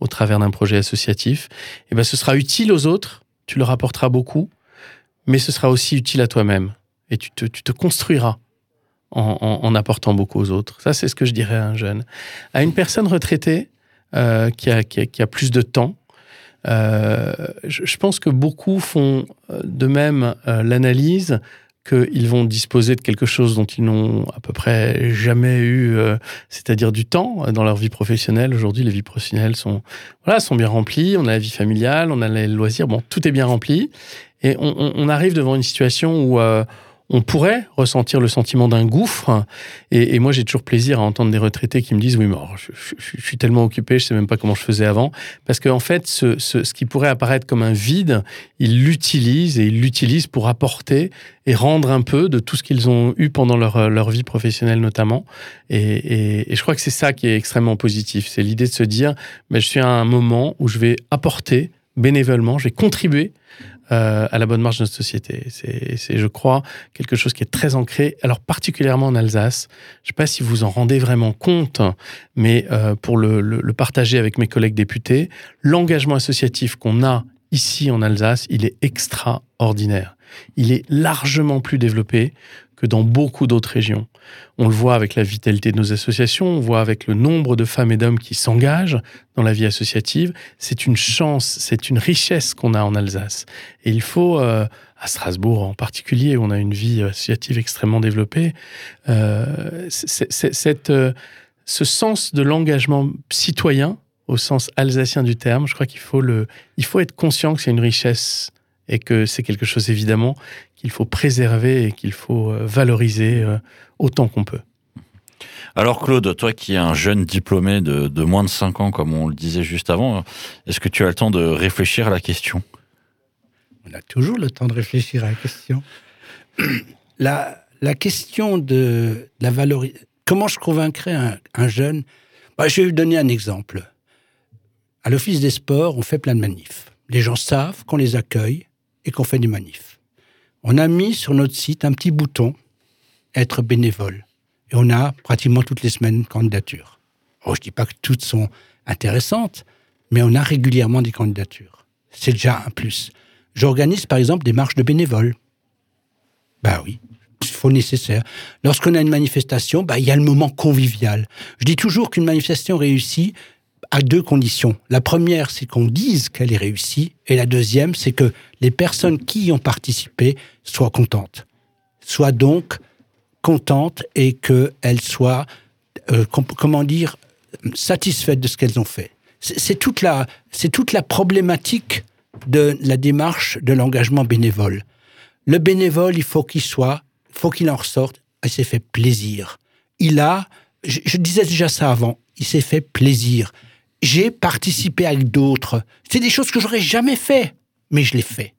au travers d'un projet associatif, eh ben, ce sera utile aux autres, tu leur apporteras beaucoup, mais ce sera aussi utile à toi-même, et tu te, construiras. En, apportant beaucoup aux autres. Ça, c'est ce que je dirais à un jeune. À une personne retraitée euh, qui a plus de temps, euh, je, pense que beaucoup font euh, de même euh, l'analyse qu'ils vont disposer de quelque chose dont ils n'ont à peu près jamais eu, c'est-à-dire du temps dans leur vie professionnelle. Aujourd'hui, les vies professionnelles sont, voilà, sont bien remplies. On a la vie familiale, on a les loisirs. Bon, tout est bien rempli. Et on, on arrive devant une situation où on pourrait ressentir le sentiment d'un gouffre. Et, moi, j'ai toujours plaisir à entendre des retraités qui me disent Oui, mais je, suis tellement occupé, je sais même pas comment je faisais avant. Parce qu'en fait, ce, qui pourrait apparaître comme un vide, ils l'utilisent et ils l'utilisent pour apporter et rendre un peu de tout ce qu'ils ont eu pendant leur, vie professionnelle, notamment. Et, je crois que c'est ça qui est extrêmement positif. C'est l'idée de se dire mais Je suis à un moment où je vais apporter bénévolement, je vais contribuer euh, à la bonne marche de notre société. C'est, je crois, quelque chose qui est très ancré, alors particulièrement en Alsace. Je ne sais pas si vous en rendez vraiment compte, mais euh, pour le, le, partager avec mes collègues députés, l'engagement associatif qu'on a ici en Alsace, il est extraordinaire. Il est largement plus développé que dans beaucoup d'autres régions. On le voit avec la vitalité de nos associations, on voit avec le nombre de femmes et d'hommes qui s'engagent dans la vie associative. C'est une chance, c'est une richesse qu'on a en Alsace. Et il faut, euh, à Strasbourg en particulier, où on a une vie associative extrêmement développée, euh, euh, ce sens de l'engagement citoyen, au sens alsacien du terme, je crois qu'il faut, le, il faut être conscient que c'est une richesse et que c'est quelque chose évidemment qu'il faut préserver et qu'il faut euh, valoriser euh, autant qu'on peut. Alors Claude, toi qui es un jeune diplômé de, moins de 5 ans, comme on le disait juste avant, est-ce que tu as le temps de réfléchir à la question? On a toujours le temps de réfléchir à la question. *clears throat* La, la question de la valorisation, comment je convaincrais un, jeune? Bah, Je vais lui donner un exemple. À l'Office des sports, on fait plein de manifs. Les gens savent qu'on les accueille et qu'on fait des manifs. On a mis sur notre site un petit bouton être bénévole. Et on a pratiquement toutes les semaines une candidature. Oh, je ne dis pas que toutes sont intéressantes, mais on a régulièrement des candidatures. C'est déjà un plus. J'organise par exemple des marches de bénévoles. Ben oui, il faut nécessaire. Lorsqu'on a une manifestation, ben, il y a le moment convivial. Je dis toujours qu'une manifestation réussit à deux conditions. La première, c'est qu'on dise qu'elle est réussie, et la deuxième, c'est que les personnes qui y ont participé soient contentes. Soient donc contentes et qu'elles soient, euh, comment dire, satisfaites de ce qu'elles ont fait. C'est toute la, c'est toute la problématique de la démarche de l'engagement bénévole. Le bénévole, il faut qu'il soit, faut qu'il en ressorte, il s'est fait plaisir. Il a, je, disais déjà ça avant, il s'est fait plaisir. J'ai participé avec d'autres. C'est des choses que j'aurais jamais fait, mais je l'ai fait.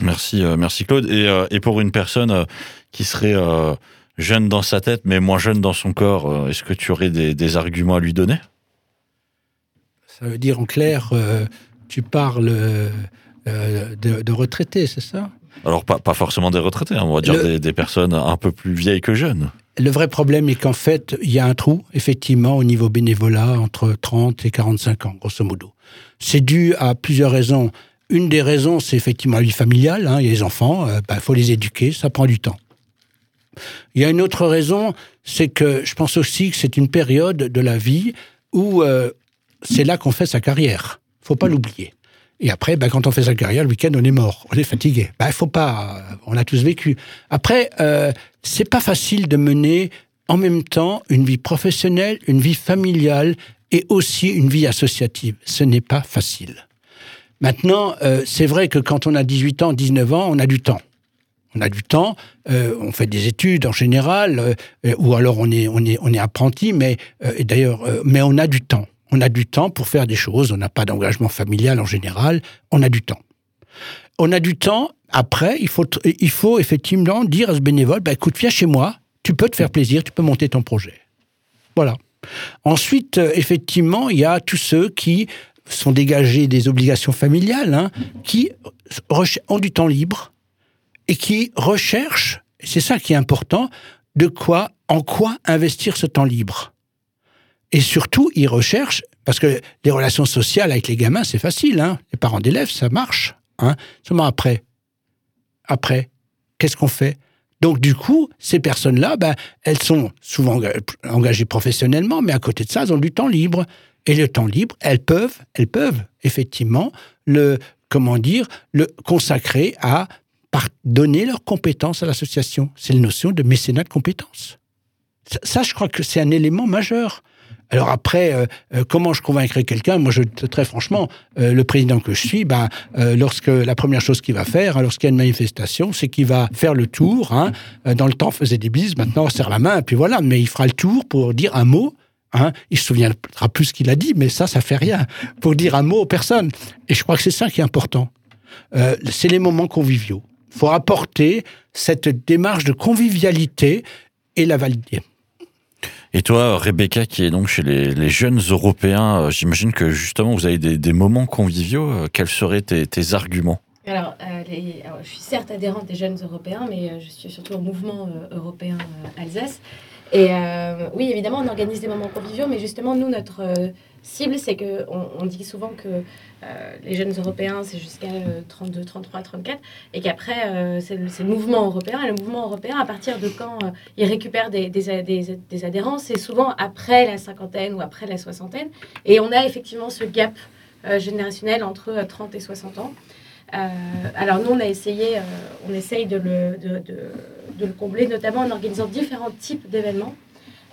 Merci, euh, merci Claude. Et, euh, et, pour une personne euh, qui serait jeune dans sa tête, mais moins jeune dans son corps, est-ce que tu aurais des, des arguments à lui donner? Ça veut dire en clair, tu parles de, retraités, c'est ça? Alors, pas, pas, forcément des retraités, hein, on va dire des, personnes un peu plus vieilles que jeunes. Le vrai problème est qu'en fait, il y a un trou, effectivement, au niveau bénévolat, entre 30 et 45 ans, grosso modo. C'est dû à plusieurs raisons. Une des raisons, c'est effectivement la vie familiale. Hein, il y a les enfants, il euh, bah, faut les éduquer, ça prend du temps. Il y a une autre raison, c'est que je pense aussi que c'est une période de la vie où c'est là qu'on fait sa carrière. Faut pas l'oublier. Et après, ben, quand on fait sa carrière, le week-end, on est mort, on est fatigué. Ben, faut pas, on a tous vécu. Après, euh, c'est pas facile de mener en même temps une vie professionnelle, une vie familiale et aussi une vie associative. Ce n'est pas facile. Maintenant, euh, c'est vrai que quand on a 18 ans, 19 ans, on a du temps. On a du temps, euh, on fait des études en général, euh, ou alors on est, on est, on est apprenti, mais d'ailleurs, mais on a du temps on a du temps pour faire des choses, on n'a pas d'engagement familial en général, on a du temps. On a du temps, après, il faut, effectivement dire à ce bénévole, bah, écoute, viens chez moi, tu peux te faire plaisir, tu peux monter ton projet. Voilà. Ensuite, euh, effectivement, il y a tous ceux qui sont dégagés des obligations familiales, hein, qui ont du temps libre et qui recherchent, c'est ça qui est important, de quoi, en quoi investir ce temps libre. Et surtout, ils recherchent, parce que les relations sociales avec les gamins, c'est facile. Hein les parents d'élèves, ça marche. Hein Seulement après, après, qu'est-ce qu'on fait? Donc du coup, ces personnes-là, ben, elles sont souvent engagées professionnellement, mais à côté de ça, elles ont du temps libre. Et le temps libre, elles peuvent, elles peuvent effectivement le, comment dire, le consacrer à donner leurs compétences à l'association. C'est la notion de mécénat de compétences. ça je crois que c'est un élément majeur. Alors après, euh, euh, comment je convaincrai quelqu'un? Moi, je très franchement, euh, le président que je suis, ben, lorsque la première chose qu'il va faire, hein, lorsqu'il y a une manifestation, c'est qu'il va faire le tour. Hein, dans le temps, faisait des bises, maintenant on serre la main, et puis voilà. Mais il fera le tour pour dire un mot. Hein, il se souviendra plus ce qu'il a dit, mais ça, ça fait rien. Pour dire un mot aux personnes. Et je crois que c'est ça qui est important. c'est les moments conviviaux. Il faut apporter cette démarche de convivialité et la valider. Et toi, Rebecca, qui est donc chez les, jeunes Européens, euh, j'imagine que justement vous avez des, moments conviviaux. Euh, quels seraient tes, arguments? Euh, alors, je suis certes adhérente des jeunes européens, mais je suis surtout au mouvement européen Alsace. Et oui, évidemment, on organise des moments conviviaux, mais justement, nous, notre cible, c'est que on, dit souvent que euh, les jeunes européens, c'est jusqu'à 32, 33, 34, et qu'après, euh, c'est le, mouvement européen. Et le mouvement européen, à partir de quand euh, il récupère des, des, des, adhérents, c'est souvent après la cinquantaine ou après la soixantaine. Et on a effectivement ce gap générationnel entre 30 et 60 ans. alors nous, on a essayé, on essaye de le, de, de, de le combler, notamment en organisant différents types d'événements.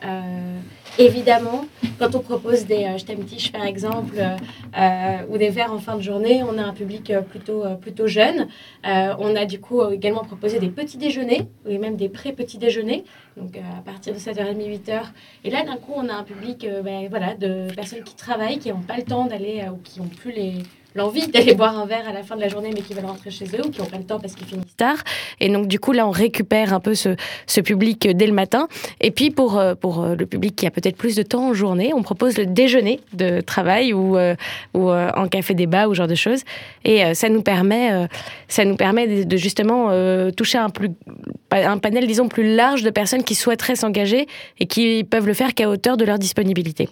Euh, évidemment, quand on propose des euh, par exemple, euh, ou des verres en fin de journée, on a un public plutôt, plutôt jeune. on a du coup également proposé des petits déjeuners, ou même des pré-petits déjeuners. donc à partir de 7h30, 8h. Et là, d'un coup, on a un public ben, voilà, de personnes qui travaillent, qui n'ont pas le temps d'aller, ou qui n'ont plus les l'envie d'aller boire un verre à la fin de la journée, mais qui veulent rentrer chez eux ou qui n'ont pas le temps parce qu'ils finissent tard. Et donc, du coup, là, on récupère un peu ce, ce public dès le matin. Et puis, pour, euh, pour euh, le public qui a peut-être plus de temps en journée, on propose le déjeuner de travail ou, euh, ou en café débat ou genre de choses. Et ça nous permet, ça nous permet de, justement toucher un, plus, un panel, disons, plus large de personnes qui souhaiteraient s'engager et qui peuvent le faire qu'à hauteur de leur disponibilité.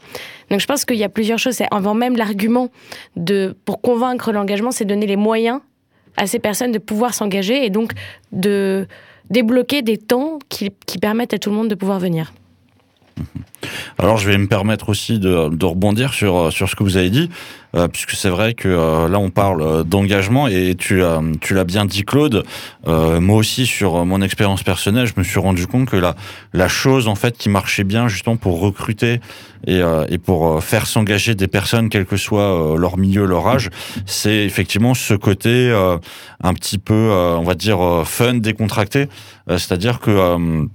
Donc, je pense qu'il y a plusieurs choses. C'est avant même l'argument de pour convaincre l'engagement, c'est donner les moyens à ces personnes de pouvoir s'engager et donc de débloquer des temps qui, permettent à tout le monde de pouvoir venir. Alors je vais me permettre aussi de, rebondir sur, sur ce que vous avez dit, euh, puisque c'est vrai que euh, là on parle euh, d'engagement et tu, tu l'as bien dit Claude, moi aussi sur mon expérience personnelle, je me suis rendu compte que la, la chose en fait qui marchait bien justement pour recruter et, et pour faire s'engager des personnes, quel que soit leur milieu, leur âge, c'est effectivement ce côté un petit peu, on va dire, fun, décontracté, c'est-à-dire que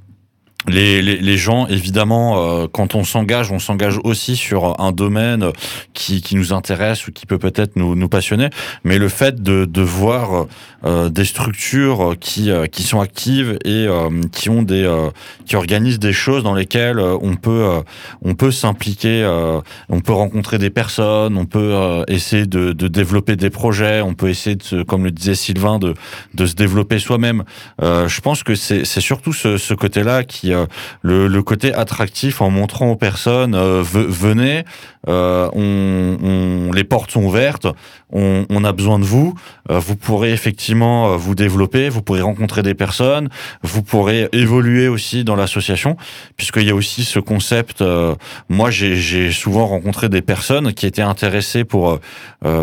les, les, les, gens, évidemment, euh, quand on s'engage, on s'engage aussi sur un domaine qui, qui nous intéresse ou qui peut peut-être nous, nous passionner. Mais le fait de, de voir euh, des structures qui, euh, qui sont actives et qui ont des qui organisent des choses dans lesquelles on peut on peut s'impliquer, on peut rencontrer des personnes, on peut essayer de, de développer des projets, on peut essayer de, comme le disait Sylvain, de, de se développer soi-même. je pense que c'est surtout ce, ce côté-là qui euh, le, côté attractif en montrant aux personnes euh, venez, euh, on, les portes sont ouvertes, on, a besoin de vous, vous pourrez effectivement vous développer, vous pourrez rencontrer des personnes, vous pourrez évoluer aussi dans l'association, puisqu'il y a aussi ce concept. moi, j'ai souvent rencontré des personnes qui étaient intéressées pour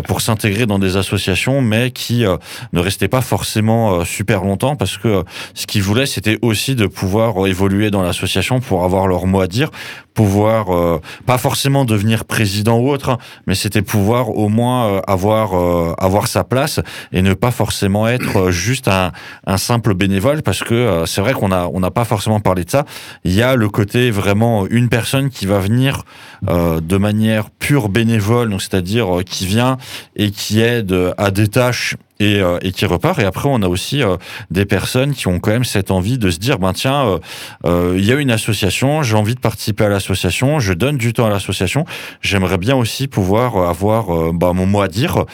pour s'intégrer dans des associations, mais qui ne restaient pas forcément super longtemps parce que ce qu'ils voulaient, c'était aussi de pouvoir évoluer dans l'association pour avoir leur mot à dire, pouvoir euh, pas forcément devenir président ou autre, hein, mais c'était pouvoir au moins euh, avoir euh, avoir sa place et ne pas forcément être juste un, un simple bénévole parce que c'est vrai qu'on a on n'a pas forcément parlé de ça. Il y a le côté vraiment une personne qui va venir de manière pure bénévole, donc c'est-à-dire qui vient et qui aide à des tâches et, euh, et, qui repart. Et après, on a aussi euh, des personnes qui ont quand même cette envie de se dire, ben tiens, euh, il y a une association, j'ai envie de participer à l'association, je donne du temps à l'association, j'aimerais bien aussi pouvoir avoir ben, mon mot à dire.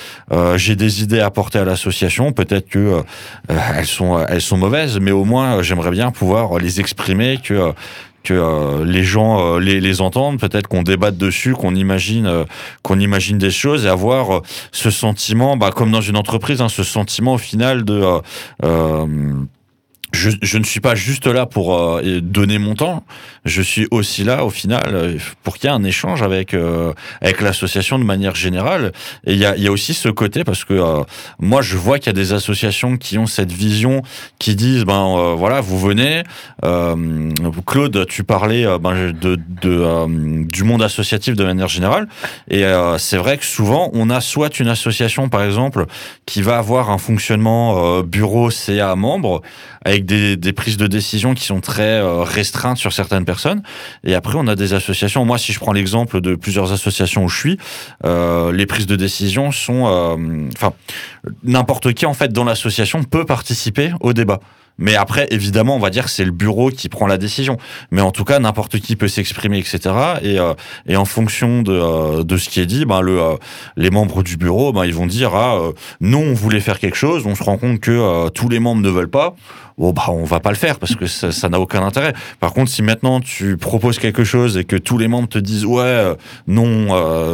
j'ai des idées à apporter à l'association, peut-être que elles sont elles sont mauvaises, mais au moins j'aimerais bien pouvoir les exprimer, que que euh, les gens euh, les, les, entendent, peut-être qu'on débatte dessus, qu'on imagine euh, qu'on imagine des choses et avoir ce sentiment, bah, comme dans une entreprise, hein, ce sentiment au final de je, je, ne suis pas juste là pour euh, donner mon temps. Je suis aussi là, au final, euh, pour qu'il y ait un échange avec euh, avec l'association de manière générale. Et il y a, y a aussi ce côté parce que moi, je vois qu'il y a des associations qui ont cette vision, qui disent ben voilà, vous venez. Claude, tu parlais ben, de, de du monde associatif de manière générale. Et c'est vrai que souvent, on a soit une association, par exemple, qui va avoir un fonctionnement bureau CA membre avec des, des, prises de décision qui sont très euh, restreintes sur certaines personnes. Et après, on a des associations. Moi, si je prends l'exemple de plusieurs associations où je suis, euh, les prises de décision sont, euh, enfin, n'importe qui en fait dans l'association peut participer au débat. Mais après, évidemment, on va dire que c'est le bureau qui prend la décision. Mais en tout cas, n'importe qui peut s'exprimer, etc. Et, euh, et en fonction de, euh, de ce qui est dit, ben, le, euh, les membres du bureau, ben, ils vont dire, ah, nous, on voulait faire quelque chose, on se rend compte que tous les membres ne veulent pas. Bon, bah, on va pas le faire parce que ça n'a aucun intérêt. Par contre, si maintenant tu proposes quelque chose et que tous les membres te disent, ouais, non,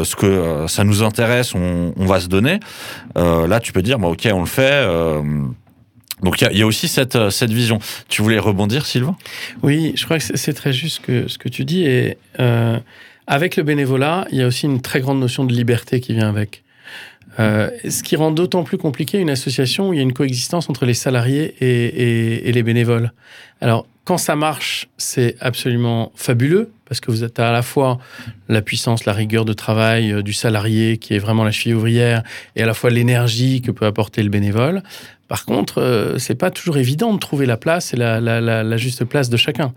ce que ça nous intéresse, on, va se donner, là, tu peux dire, bah, ok, on le fait donc il y, a aussi cette, euh, cette vision. Tu voulais rebondir, Sylvain? Oui, je crois que c'est très juste ce que tu dis. Et euh, avec le bénévolat, il y a aussi une très grande notion de liberté qui vient avec. Euh, ce qui rend d'autant plus compliqué une association où il y a une coexistence entre les salariés et, les bénévoles. Alors, quand ça marche, c'est absolument fabuleux parce que vous êtes à la fois la puissance, la rigueur de travail euh, du salarié qui est vraiment la cheville ouvrière, et à la fois l'énergie que peut apporter le bénévole. Par contre, euh, c'est pas toujours évident de trouver la place et la, juste place de chacun.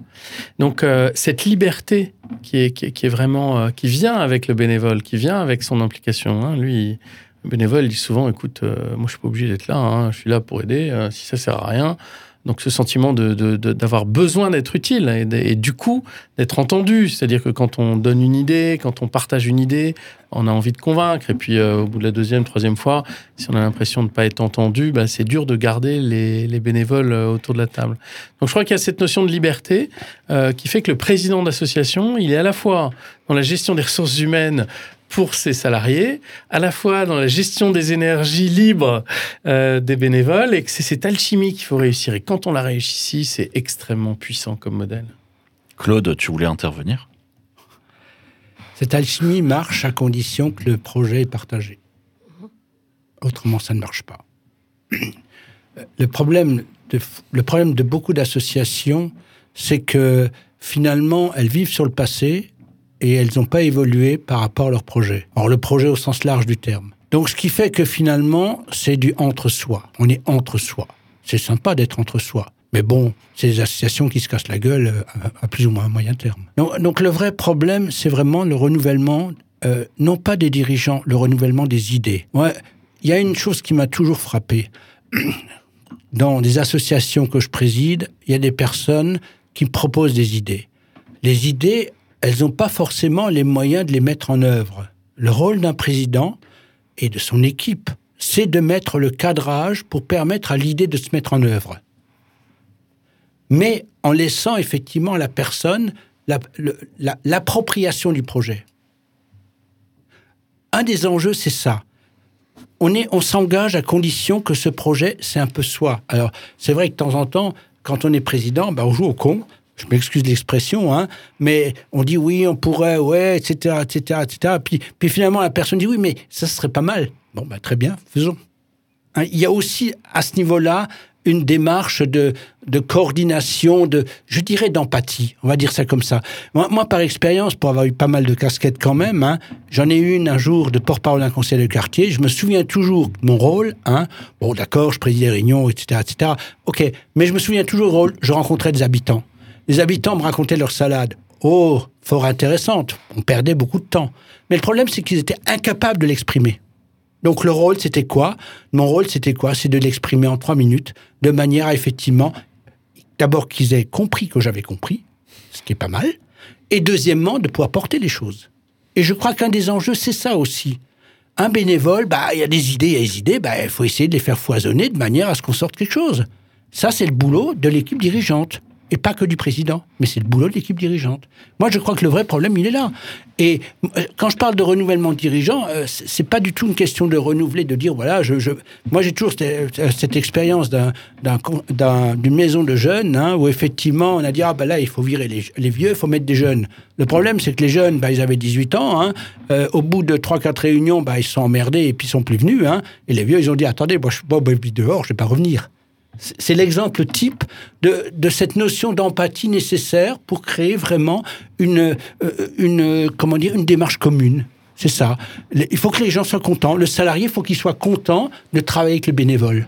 Donc euh, cette liberté qui est, vraiment qui vient avec le bénévole, qui vient avec son implication. Hein, lui, le bénévole dit souvent, écoute, euh, moi je suis pas obligé d'être là, hein, je suis là pour aider. euh, si ça sert à rien, donc ce sentiment d'avoir besoin d'être utile et, du coup d'être entendu. C'est-à-dire que quand on donne une idée, quand on partage une idée, on a envie de convaincre. Et puis euh, au bout de la deuxième, troisième fois, si on a l'impression de ne pas être entendu, bah, c'est dur de garder les, les bénévoles autour de la table. Donc je crois qu'il y a cette notion de liberté qui fait que le président d'association, il est à la fois dans la gestion des ressources humaines pour ses salariés, à la fois dans la gestion des énergies libres euh, des bénévoles, et que c'est cette alchimie qu'il faut réussir. Et quand on la réussit, c'est extrêmement puissant comme modèle. Claude, tu voulais intervenir? Cette alchimie marche à condition que le projet est partagé. Autrement, ça ne marche pas. *clears throat* Le problème de, le problème de beaucoup d'associations, c'est que finalement, elles vivent sur le passé et elles n'ont pas évolué par rapport à leur projet. Or, le projet au sens large du terme. Donc, ce qui fait que finalement, c'est du entre-soi. On est entre-soi. C'est sympa d'être entre soi. Mais bon, c'est des associations qui se cassent la gueule euh, à, plus ou moins moyen terme. Donc, le vrai problème, c'est vraiment le renouvellement, euh, non pas des dirigeants, le renouvellement des idées. Il y a une chose qui m'a toujours frappé. *clears throat* Dans des associations que je préside, il y a des personnes qui proposent des idées. Les idées, elles n'ont pas forcément les moyens de les mettre en œuvre. Le rôle d'un président et de son équipe, c'est de mettre le cadrage pour permettre à l'idée de se mettre en œuvre. Mais en laissant effectivement à la personne l'appropriation du projet. Un des enjeux, c'est ça. On s'engage à condition que ce projet, c'est un peu soi. Alors, c'est vrai que de temps en temps, quand on est président, ben, on joue au con. Je m'excuse l'expression, hein, mais on dit oui, on pourrait, ouais, etc., etc., etc. Puis, puis finalement, la personne dit oui, mais ça serait pas mal. Bon, ben, très bien, faisons. Hein, il y a aussi à ce niveau-là une démarche de, de coordination, de, je dirais d'empathie, on va dire ça comme ça. Moi, moi, par expérience, pour avoir eu pas mal de casquettes quand même, hein, j'en ai eu une un jour de porte-parole d'un conseil de quartier, je me souviens toujours de mon rôle, hein, bon d'accord, je présidais les réunions, etc., etc., ok, mais je me souviens toujours du rôle, je rencontrais des habitants. Les habitants me racontaient leur salade. Oh, fort intéressante, on perdait beaucoup de temps. Mais le problème, c'est qu'ils étaient incapables de l'exprimer. Donc le rôle, c'était quoi? Mon rôle, c'était quoi? C'est de l'exprimer en trois minutes, de manière à effectivement, d'abord qu'ils aient compris que j'avais compris, ce qui est pas mal, et deuxièmement, de pouvoir porter les choses. Et je crois qu'un des enjeux, c'est ça aussi. Un bénévole, bah, il y a des idées, il y a des idées, bah, il faut essayer de les faire foisonner de manière à ce qu'on sorte quelque chose. Ça, c'est le boulot de l'équipe dirigeante. Et pas que du président, mais c'est le boulot de l'équipe dirigeante. Moi, je crois que le vrai problème, il est là. Et euh, quand je parle de renouvellement de dirigeants, euh, c'est pas du tout une question de renouveler, de dire voilà, je, moi j'ai toujours cette, euh, expérience d'une maison de jeunes hein, où effectivement on a dit ah ben là il faut virer les, vieux, il faut mettre des jeunes. Le problème c'est que les jeunes, bah, ils avaient 18 ans, hein, au bout de 3-4 réunions, bah, ils se sont emmerdés et puis ils sont plus venus. Hein, et les vieux ils ont dit attendez, moi je suis pas dehors, je vais pas revenir. C'est l'exemple type de, de cette notion d'empathie nécessaire pour créer vraiment une, euh, une, comment dire, une démarche commune. C'est ça. Il faut que les gens soient contents. Le salarié, il faut qu'il soit content de travailler avec le bénévole.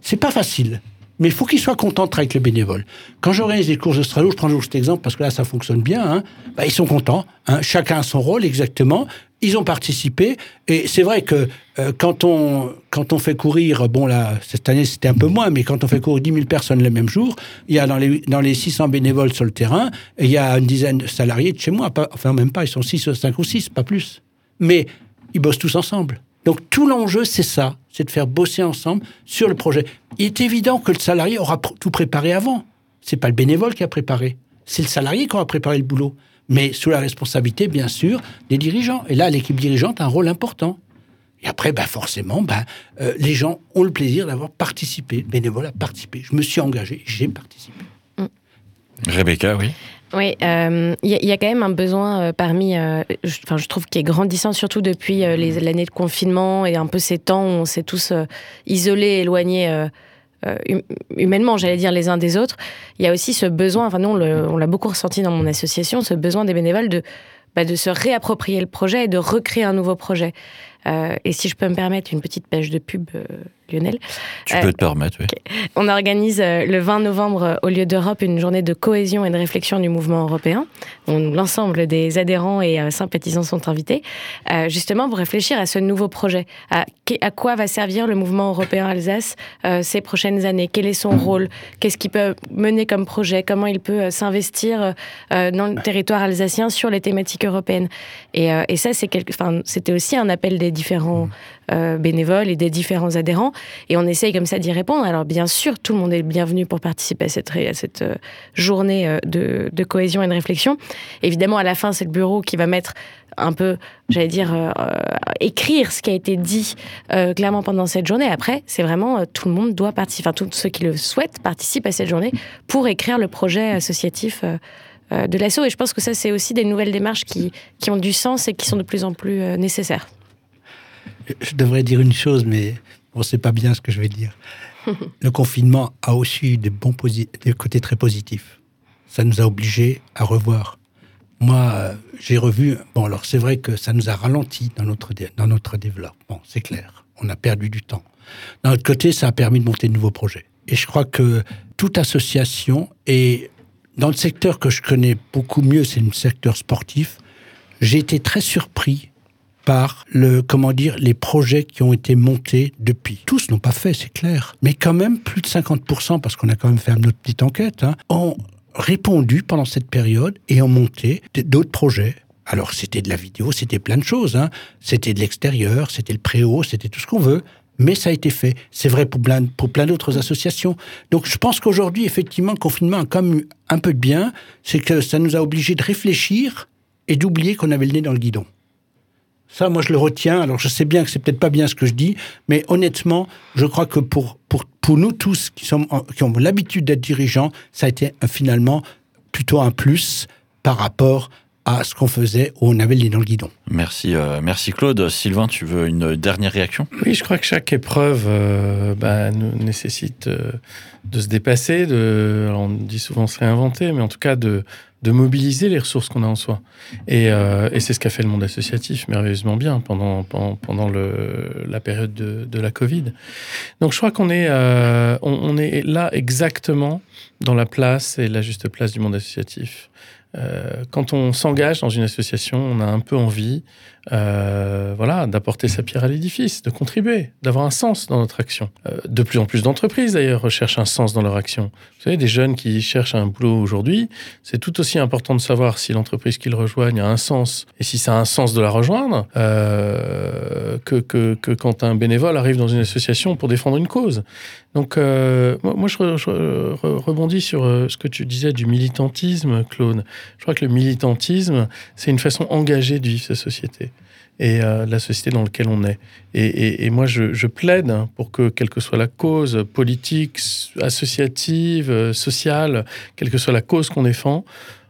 C'est pas facile. Mais il faut qu'il soit content de travailler avec le bénévole. Quand j'organise des courses de je prends toujours cet exemple parce que là, ça fonctionne bien. hein, bah, ils sont contents. hein, chacun a son rôle exactement. Ils ont participé. Et c'est vrai que euh, quand, on, quand on fait courir, bon là, cette année c'était un peu moins, mais quand on fait courir 10 000 personnes le même jour, il y a dans les, dans les 600 bénévoles sur le terrain, il y a une dizaine de salariés de chez moi. Enfin, même pas, ils sont 6, 5 ou 6, pas plus. Mais ils bossent tous ensemble. Donc tout l'enjeu, c'est ça, c'est de faire bosser ensemble sur le projet. Il est évident que le salarié aura tout préparé avant. C'est pas le bénévole qui a préparé, c'est le salarié qui aura préparé le boulot. Mais sous la responsabilité, bien sûr, des dirigeants. Et là, l'équipe dirigeante a un rôle important. Et après, bah, forcément, bah, euh, les gens ont le plaisir d'avoir participé. Le bénévole a participé. Je me suis engagé, j'ai participé. Rebecca, oui. Oui, euh, il y, a- il y a quand même un besoin euh, parmi, euh, je, enfin, je trouve qu'il est grandissant, surtout depuis euh, les- l'année de confinement et un peu ces temps où on s'est tous euh, isolés, éloignés euh, humainement, j'allais dire les uns des autres, il y a aussi ce besoin, enfin nous on l'a beaucoup ressenti dans mon association, ce besoin des bénévoles de, bah, de se réapproprier le projet et de recréer un nouveau projet. et si je peux me permettre une petite page de pub, Lionel. Tu peux te permettre, oui. On organise le 20 novembre au lieu d'Europe une journée de cohésion et de réflexion du mouvement européen. L'ensemble des adhérents et sympathisants sont invités, justement pour réfléchir à ce nouveau projet, à, à quoi va servir le mouvement européen Alsace ces prochaines années, quel est son rôle, qu'est-ce qu'il peut mener comme projet, comment il peut s'investir dans le territoire alsacien sur les thématiques européennes? Et, et ça, c'était aussi un appel des différents bénévoles et des différents adhérents et on essaye comme ça d'y répondre. Alors bien sûr, tout le monde est bienvenu pour participer à cette, euh, journée euh, de, cohésion et de réflexion. Évidemment, à la fin, c'est le bureau qui va mettre un peu, j'allais dire, euh, écrire ce qui a été dit clairement pendant cette journée. Après, c'est vraiment tout le monde doit participer, enfin tous ceux qui le souhaitent participent à cette journée pour écrire le projet associatif de l'assaut. Et je pense que ça, c'est aussi des nouvelles démarches qui ont du sens et qui sont de plus en plus nécessaires. Je devrais dire une chose, mais Bon, c'est pas bien ce que je vais dire. *laughs* le confinement a aussi des, bons des côtés très positifs. Ça nous a obligés à revoir. Moi, euh, j'ai revu. Bon, alors c'est vrai que ça nous a ralenti dans notre, dans notre développement, c'est clair. On a perdu du temps. D'un autre côté, ça a permis de monter de nouveaux projets. Et je crois que toute association, et dans le secteur que je connais beaucoup mieux, c'est le secteur sportif, j'ai été très surpris par le, comment dire, les projets qui ont été montés depuis. Tous n'ont pas fait, c'est clair. Mais quand même, plus de 50%, parce qu'on a quand même fait notre petite enquête, hein, ont répondu pendant cette période et ont monté d'autres projets. Alors, c'était de la vidéo, c'était plein de choses. Hein. C'était de l'extérieur, c'était le préau, c'était tout ce qu'on veut. Mais ça a été fait. C'est vrai pour plein, pour plein d'autres associations. Donc, je pense qu'aujourd'hui, effectivement, le confinement a quand même un peu de bien. C'est que ça nous a obligés de réfléchir et d'oublier qu'on avait le nez dans le guidon. Ça, moi, je le retiens. Alors, je sais bien que c'est peut-être pas bien ce que je dis, mais honnêtement, je crois que pour, pour, pour nous tous qui, sommes, qui ont l'habitude d'être dirigeants, ça a été finalement plutôt un plus par rapport à ce qu'on faisait où on avait les dans le guidon. Merci, euh, merci Claude. Sylvain, tu veux une dernière réaction? Oui, je crois que chaque épreuve euh, bah, nécessite euh, de se dépasser, de, on dit souvent se réinventer, mais en tout cas de, de mobiliser les ressources qu'on a en soi. Et, euh, et c'est ce qu'a fait le monde associatif merveilleusement bien pendant, pendant, pendant le, la période de, de, la Covid. Donc je crois qu'on est, euh, on, est là exactement dans la place et la juste place du monde associatif. Euh, quand on s'engage dans une association, on a un peu envie euh, voilà, d'apporter sa pierre à l'édifice, de contribuer, d'avoir un sens dans notre action. Euh, de plus en plus d'entreprises, d'ailleurs, recherchent un sens dans leur action. Vous savez, des jeunes qui cherchent un boulot aujourd'hui, c'est tout aussi important de savoir si l'entreprise qu'ils rejoignent a un sens et si ça a un sens de la rejoindre euh, que, que, que, quand un bénévole arrive dans une association pour défendre une cause. Donc, moi, je, re, je rebondis sur ce que tu disais du militantisme, Claude. Je crois que le militantisme, c'est une façon engagée de vivre sa société et euh, la société dans laquelle on est. Et, moi, je, plaide pour que, quelle que soit la cause politique, associative, euh, sociale, quelle que soit la cause qu'on défend,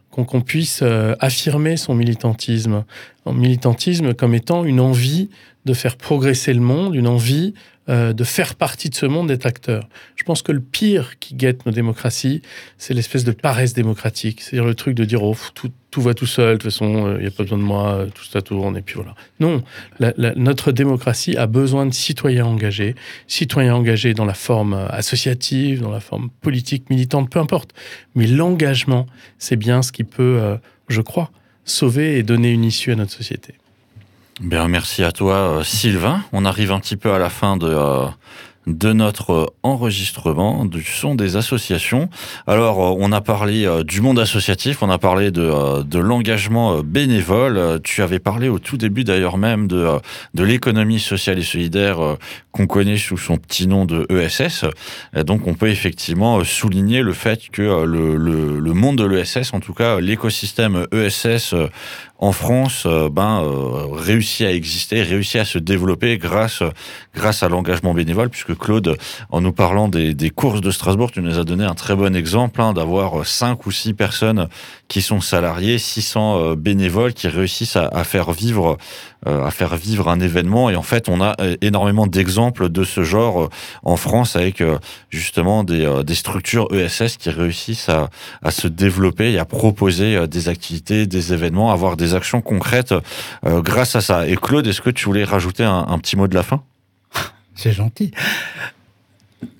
qu'on qu puisse euh, affirmer son militantisme. Un militantisme comme étant une envie de faire progresser le monde, une envie de faire partie de ce monde, d'être acteur. Je pense que le pire qui guette nos démocraties, c'est l'espèce de paresse démocratique. C'est-à-dire le truc de dire, oh, tout, tout va tout seul, de toute façon, il euh, n'y a pas besoin de moi, euh, tout ça tourne, et puis voilà. Non, notre démocratie a besoin de citoyens engagés, citoyens engagés dans la forme associative, dans la forme politique, militante, peu importe. Mais l'engagement, c'est bien ce qui peut, euh, je crois, sauver et donner une issue à notre société. Merci à toi, euh, Sylvain. On arrive un petit peu à la fin de, euh, de notre enregistrement du son des associations. Alors, euh, on a parlé euh, du monde associatif, on a parlé de, euh, de l'engagement bénévole. Tu avais parlé au tout début d'ailleurs même de, de l'économie sociale et solidaire qu'on connaît sous son petit nom de ESS. Et donc, on peut effectivement souligner le fait que le, le monde de l'ESS, en tout cas l'écosystème ESS en France, ben, réussit à exister, réussit à se développer grâce, grâce à l'engagement bénévole, puisque Claude, en nous parlant des, des, courses de Strasbourg, tu nous as donné un très bon exemple hein, d'avoir cinq ou six personnes qui sont salariées, 600 euh, bénévoles qui réussissent à, à faire vivre à faire vivre un événement. Et en fait, on a énormément d'exemples de ce genre en France avec justement des, des structures ESS qui réussissent à, à se développer et à proposer des activités, des événements, avoir des actions concrètes grâce à ça. Et Claude, est-ce que tu voulais rajouter un, petit mot de la fin? C'est gentil.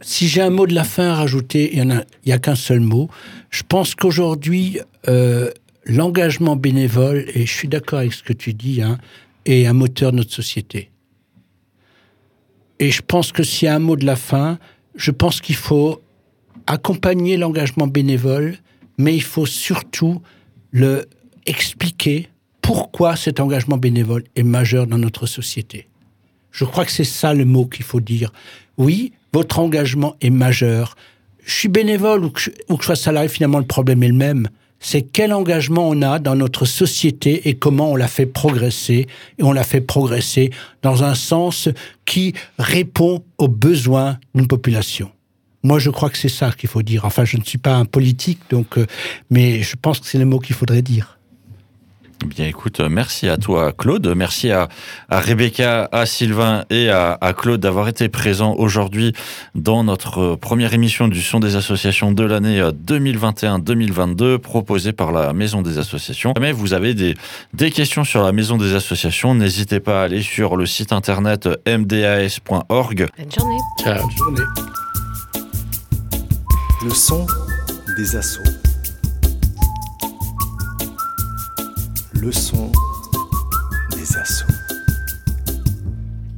Si j'ai un mot de la fin à rajouter, il n'y a, a qu'un seul mot. Je pense qu'aujourd'hui, euh, l'engagement bénévole, et je suis d'accord avec ce que tu dis, hein, est un moteur de notre société. Et je pense que s'il y a un mot de la fin, je pense qu'il faut accompagner l'engagement bénévole, mais il faut surtout le expliquer pourquoi cet engagement bénévole est majeur dans notre société. Je crois que c'est ça le mot qu'il faut dire. Oui, votre engagement est majeur. Je suis bénévole ou que je sois salarié, finalement, le problème est le même. C'est quel engagement on a dans notre société et comment on l'a fait progresser. Et on l'a fait progresser dans un sens qui répond aux besoins d'une population. Moi, je crois que c'est ça qu'il faut dire. Enfin, je ne suis pas un politique, donc, euh, mais je pense que c'est le mot qu'il faudrait dire. Bien, écoute, merci à toi, Claude. Merci à, Rebecca, à Sylvain et à, Claude d'avoir été présents aujourd'hui dans notre première émission du Son des associations de l'année 2021-2022 proposée par la Maison des associations. Mais vous avez des, des questions sur la Maison des associations, n'hésitez pas à aller sur le site internet mdas.org. Bonne journée. Bonne journée. Le son des assauts. Le son des assauts.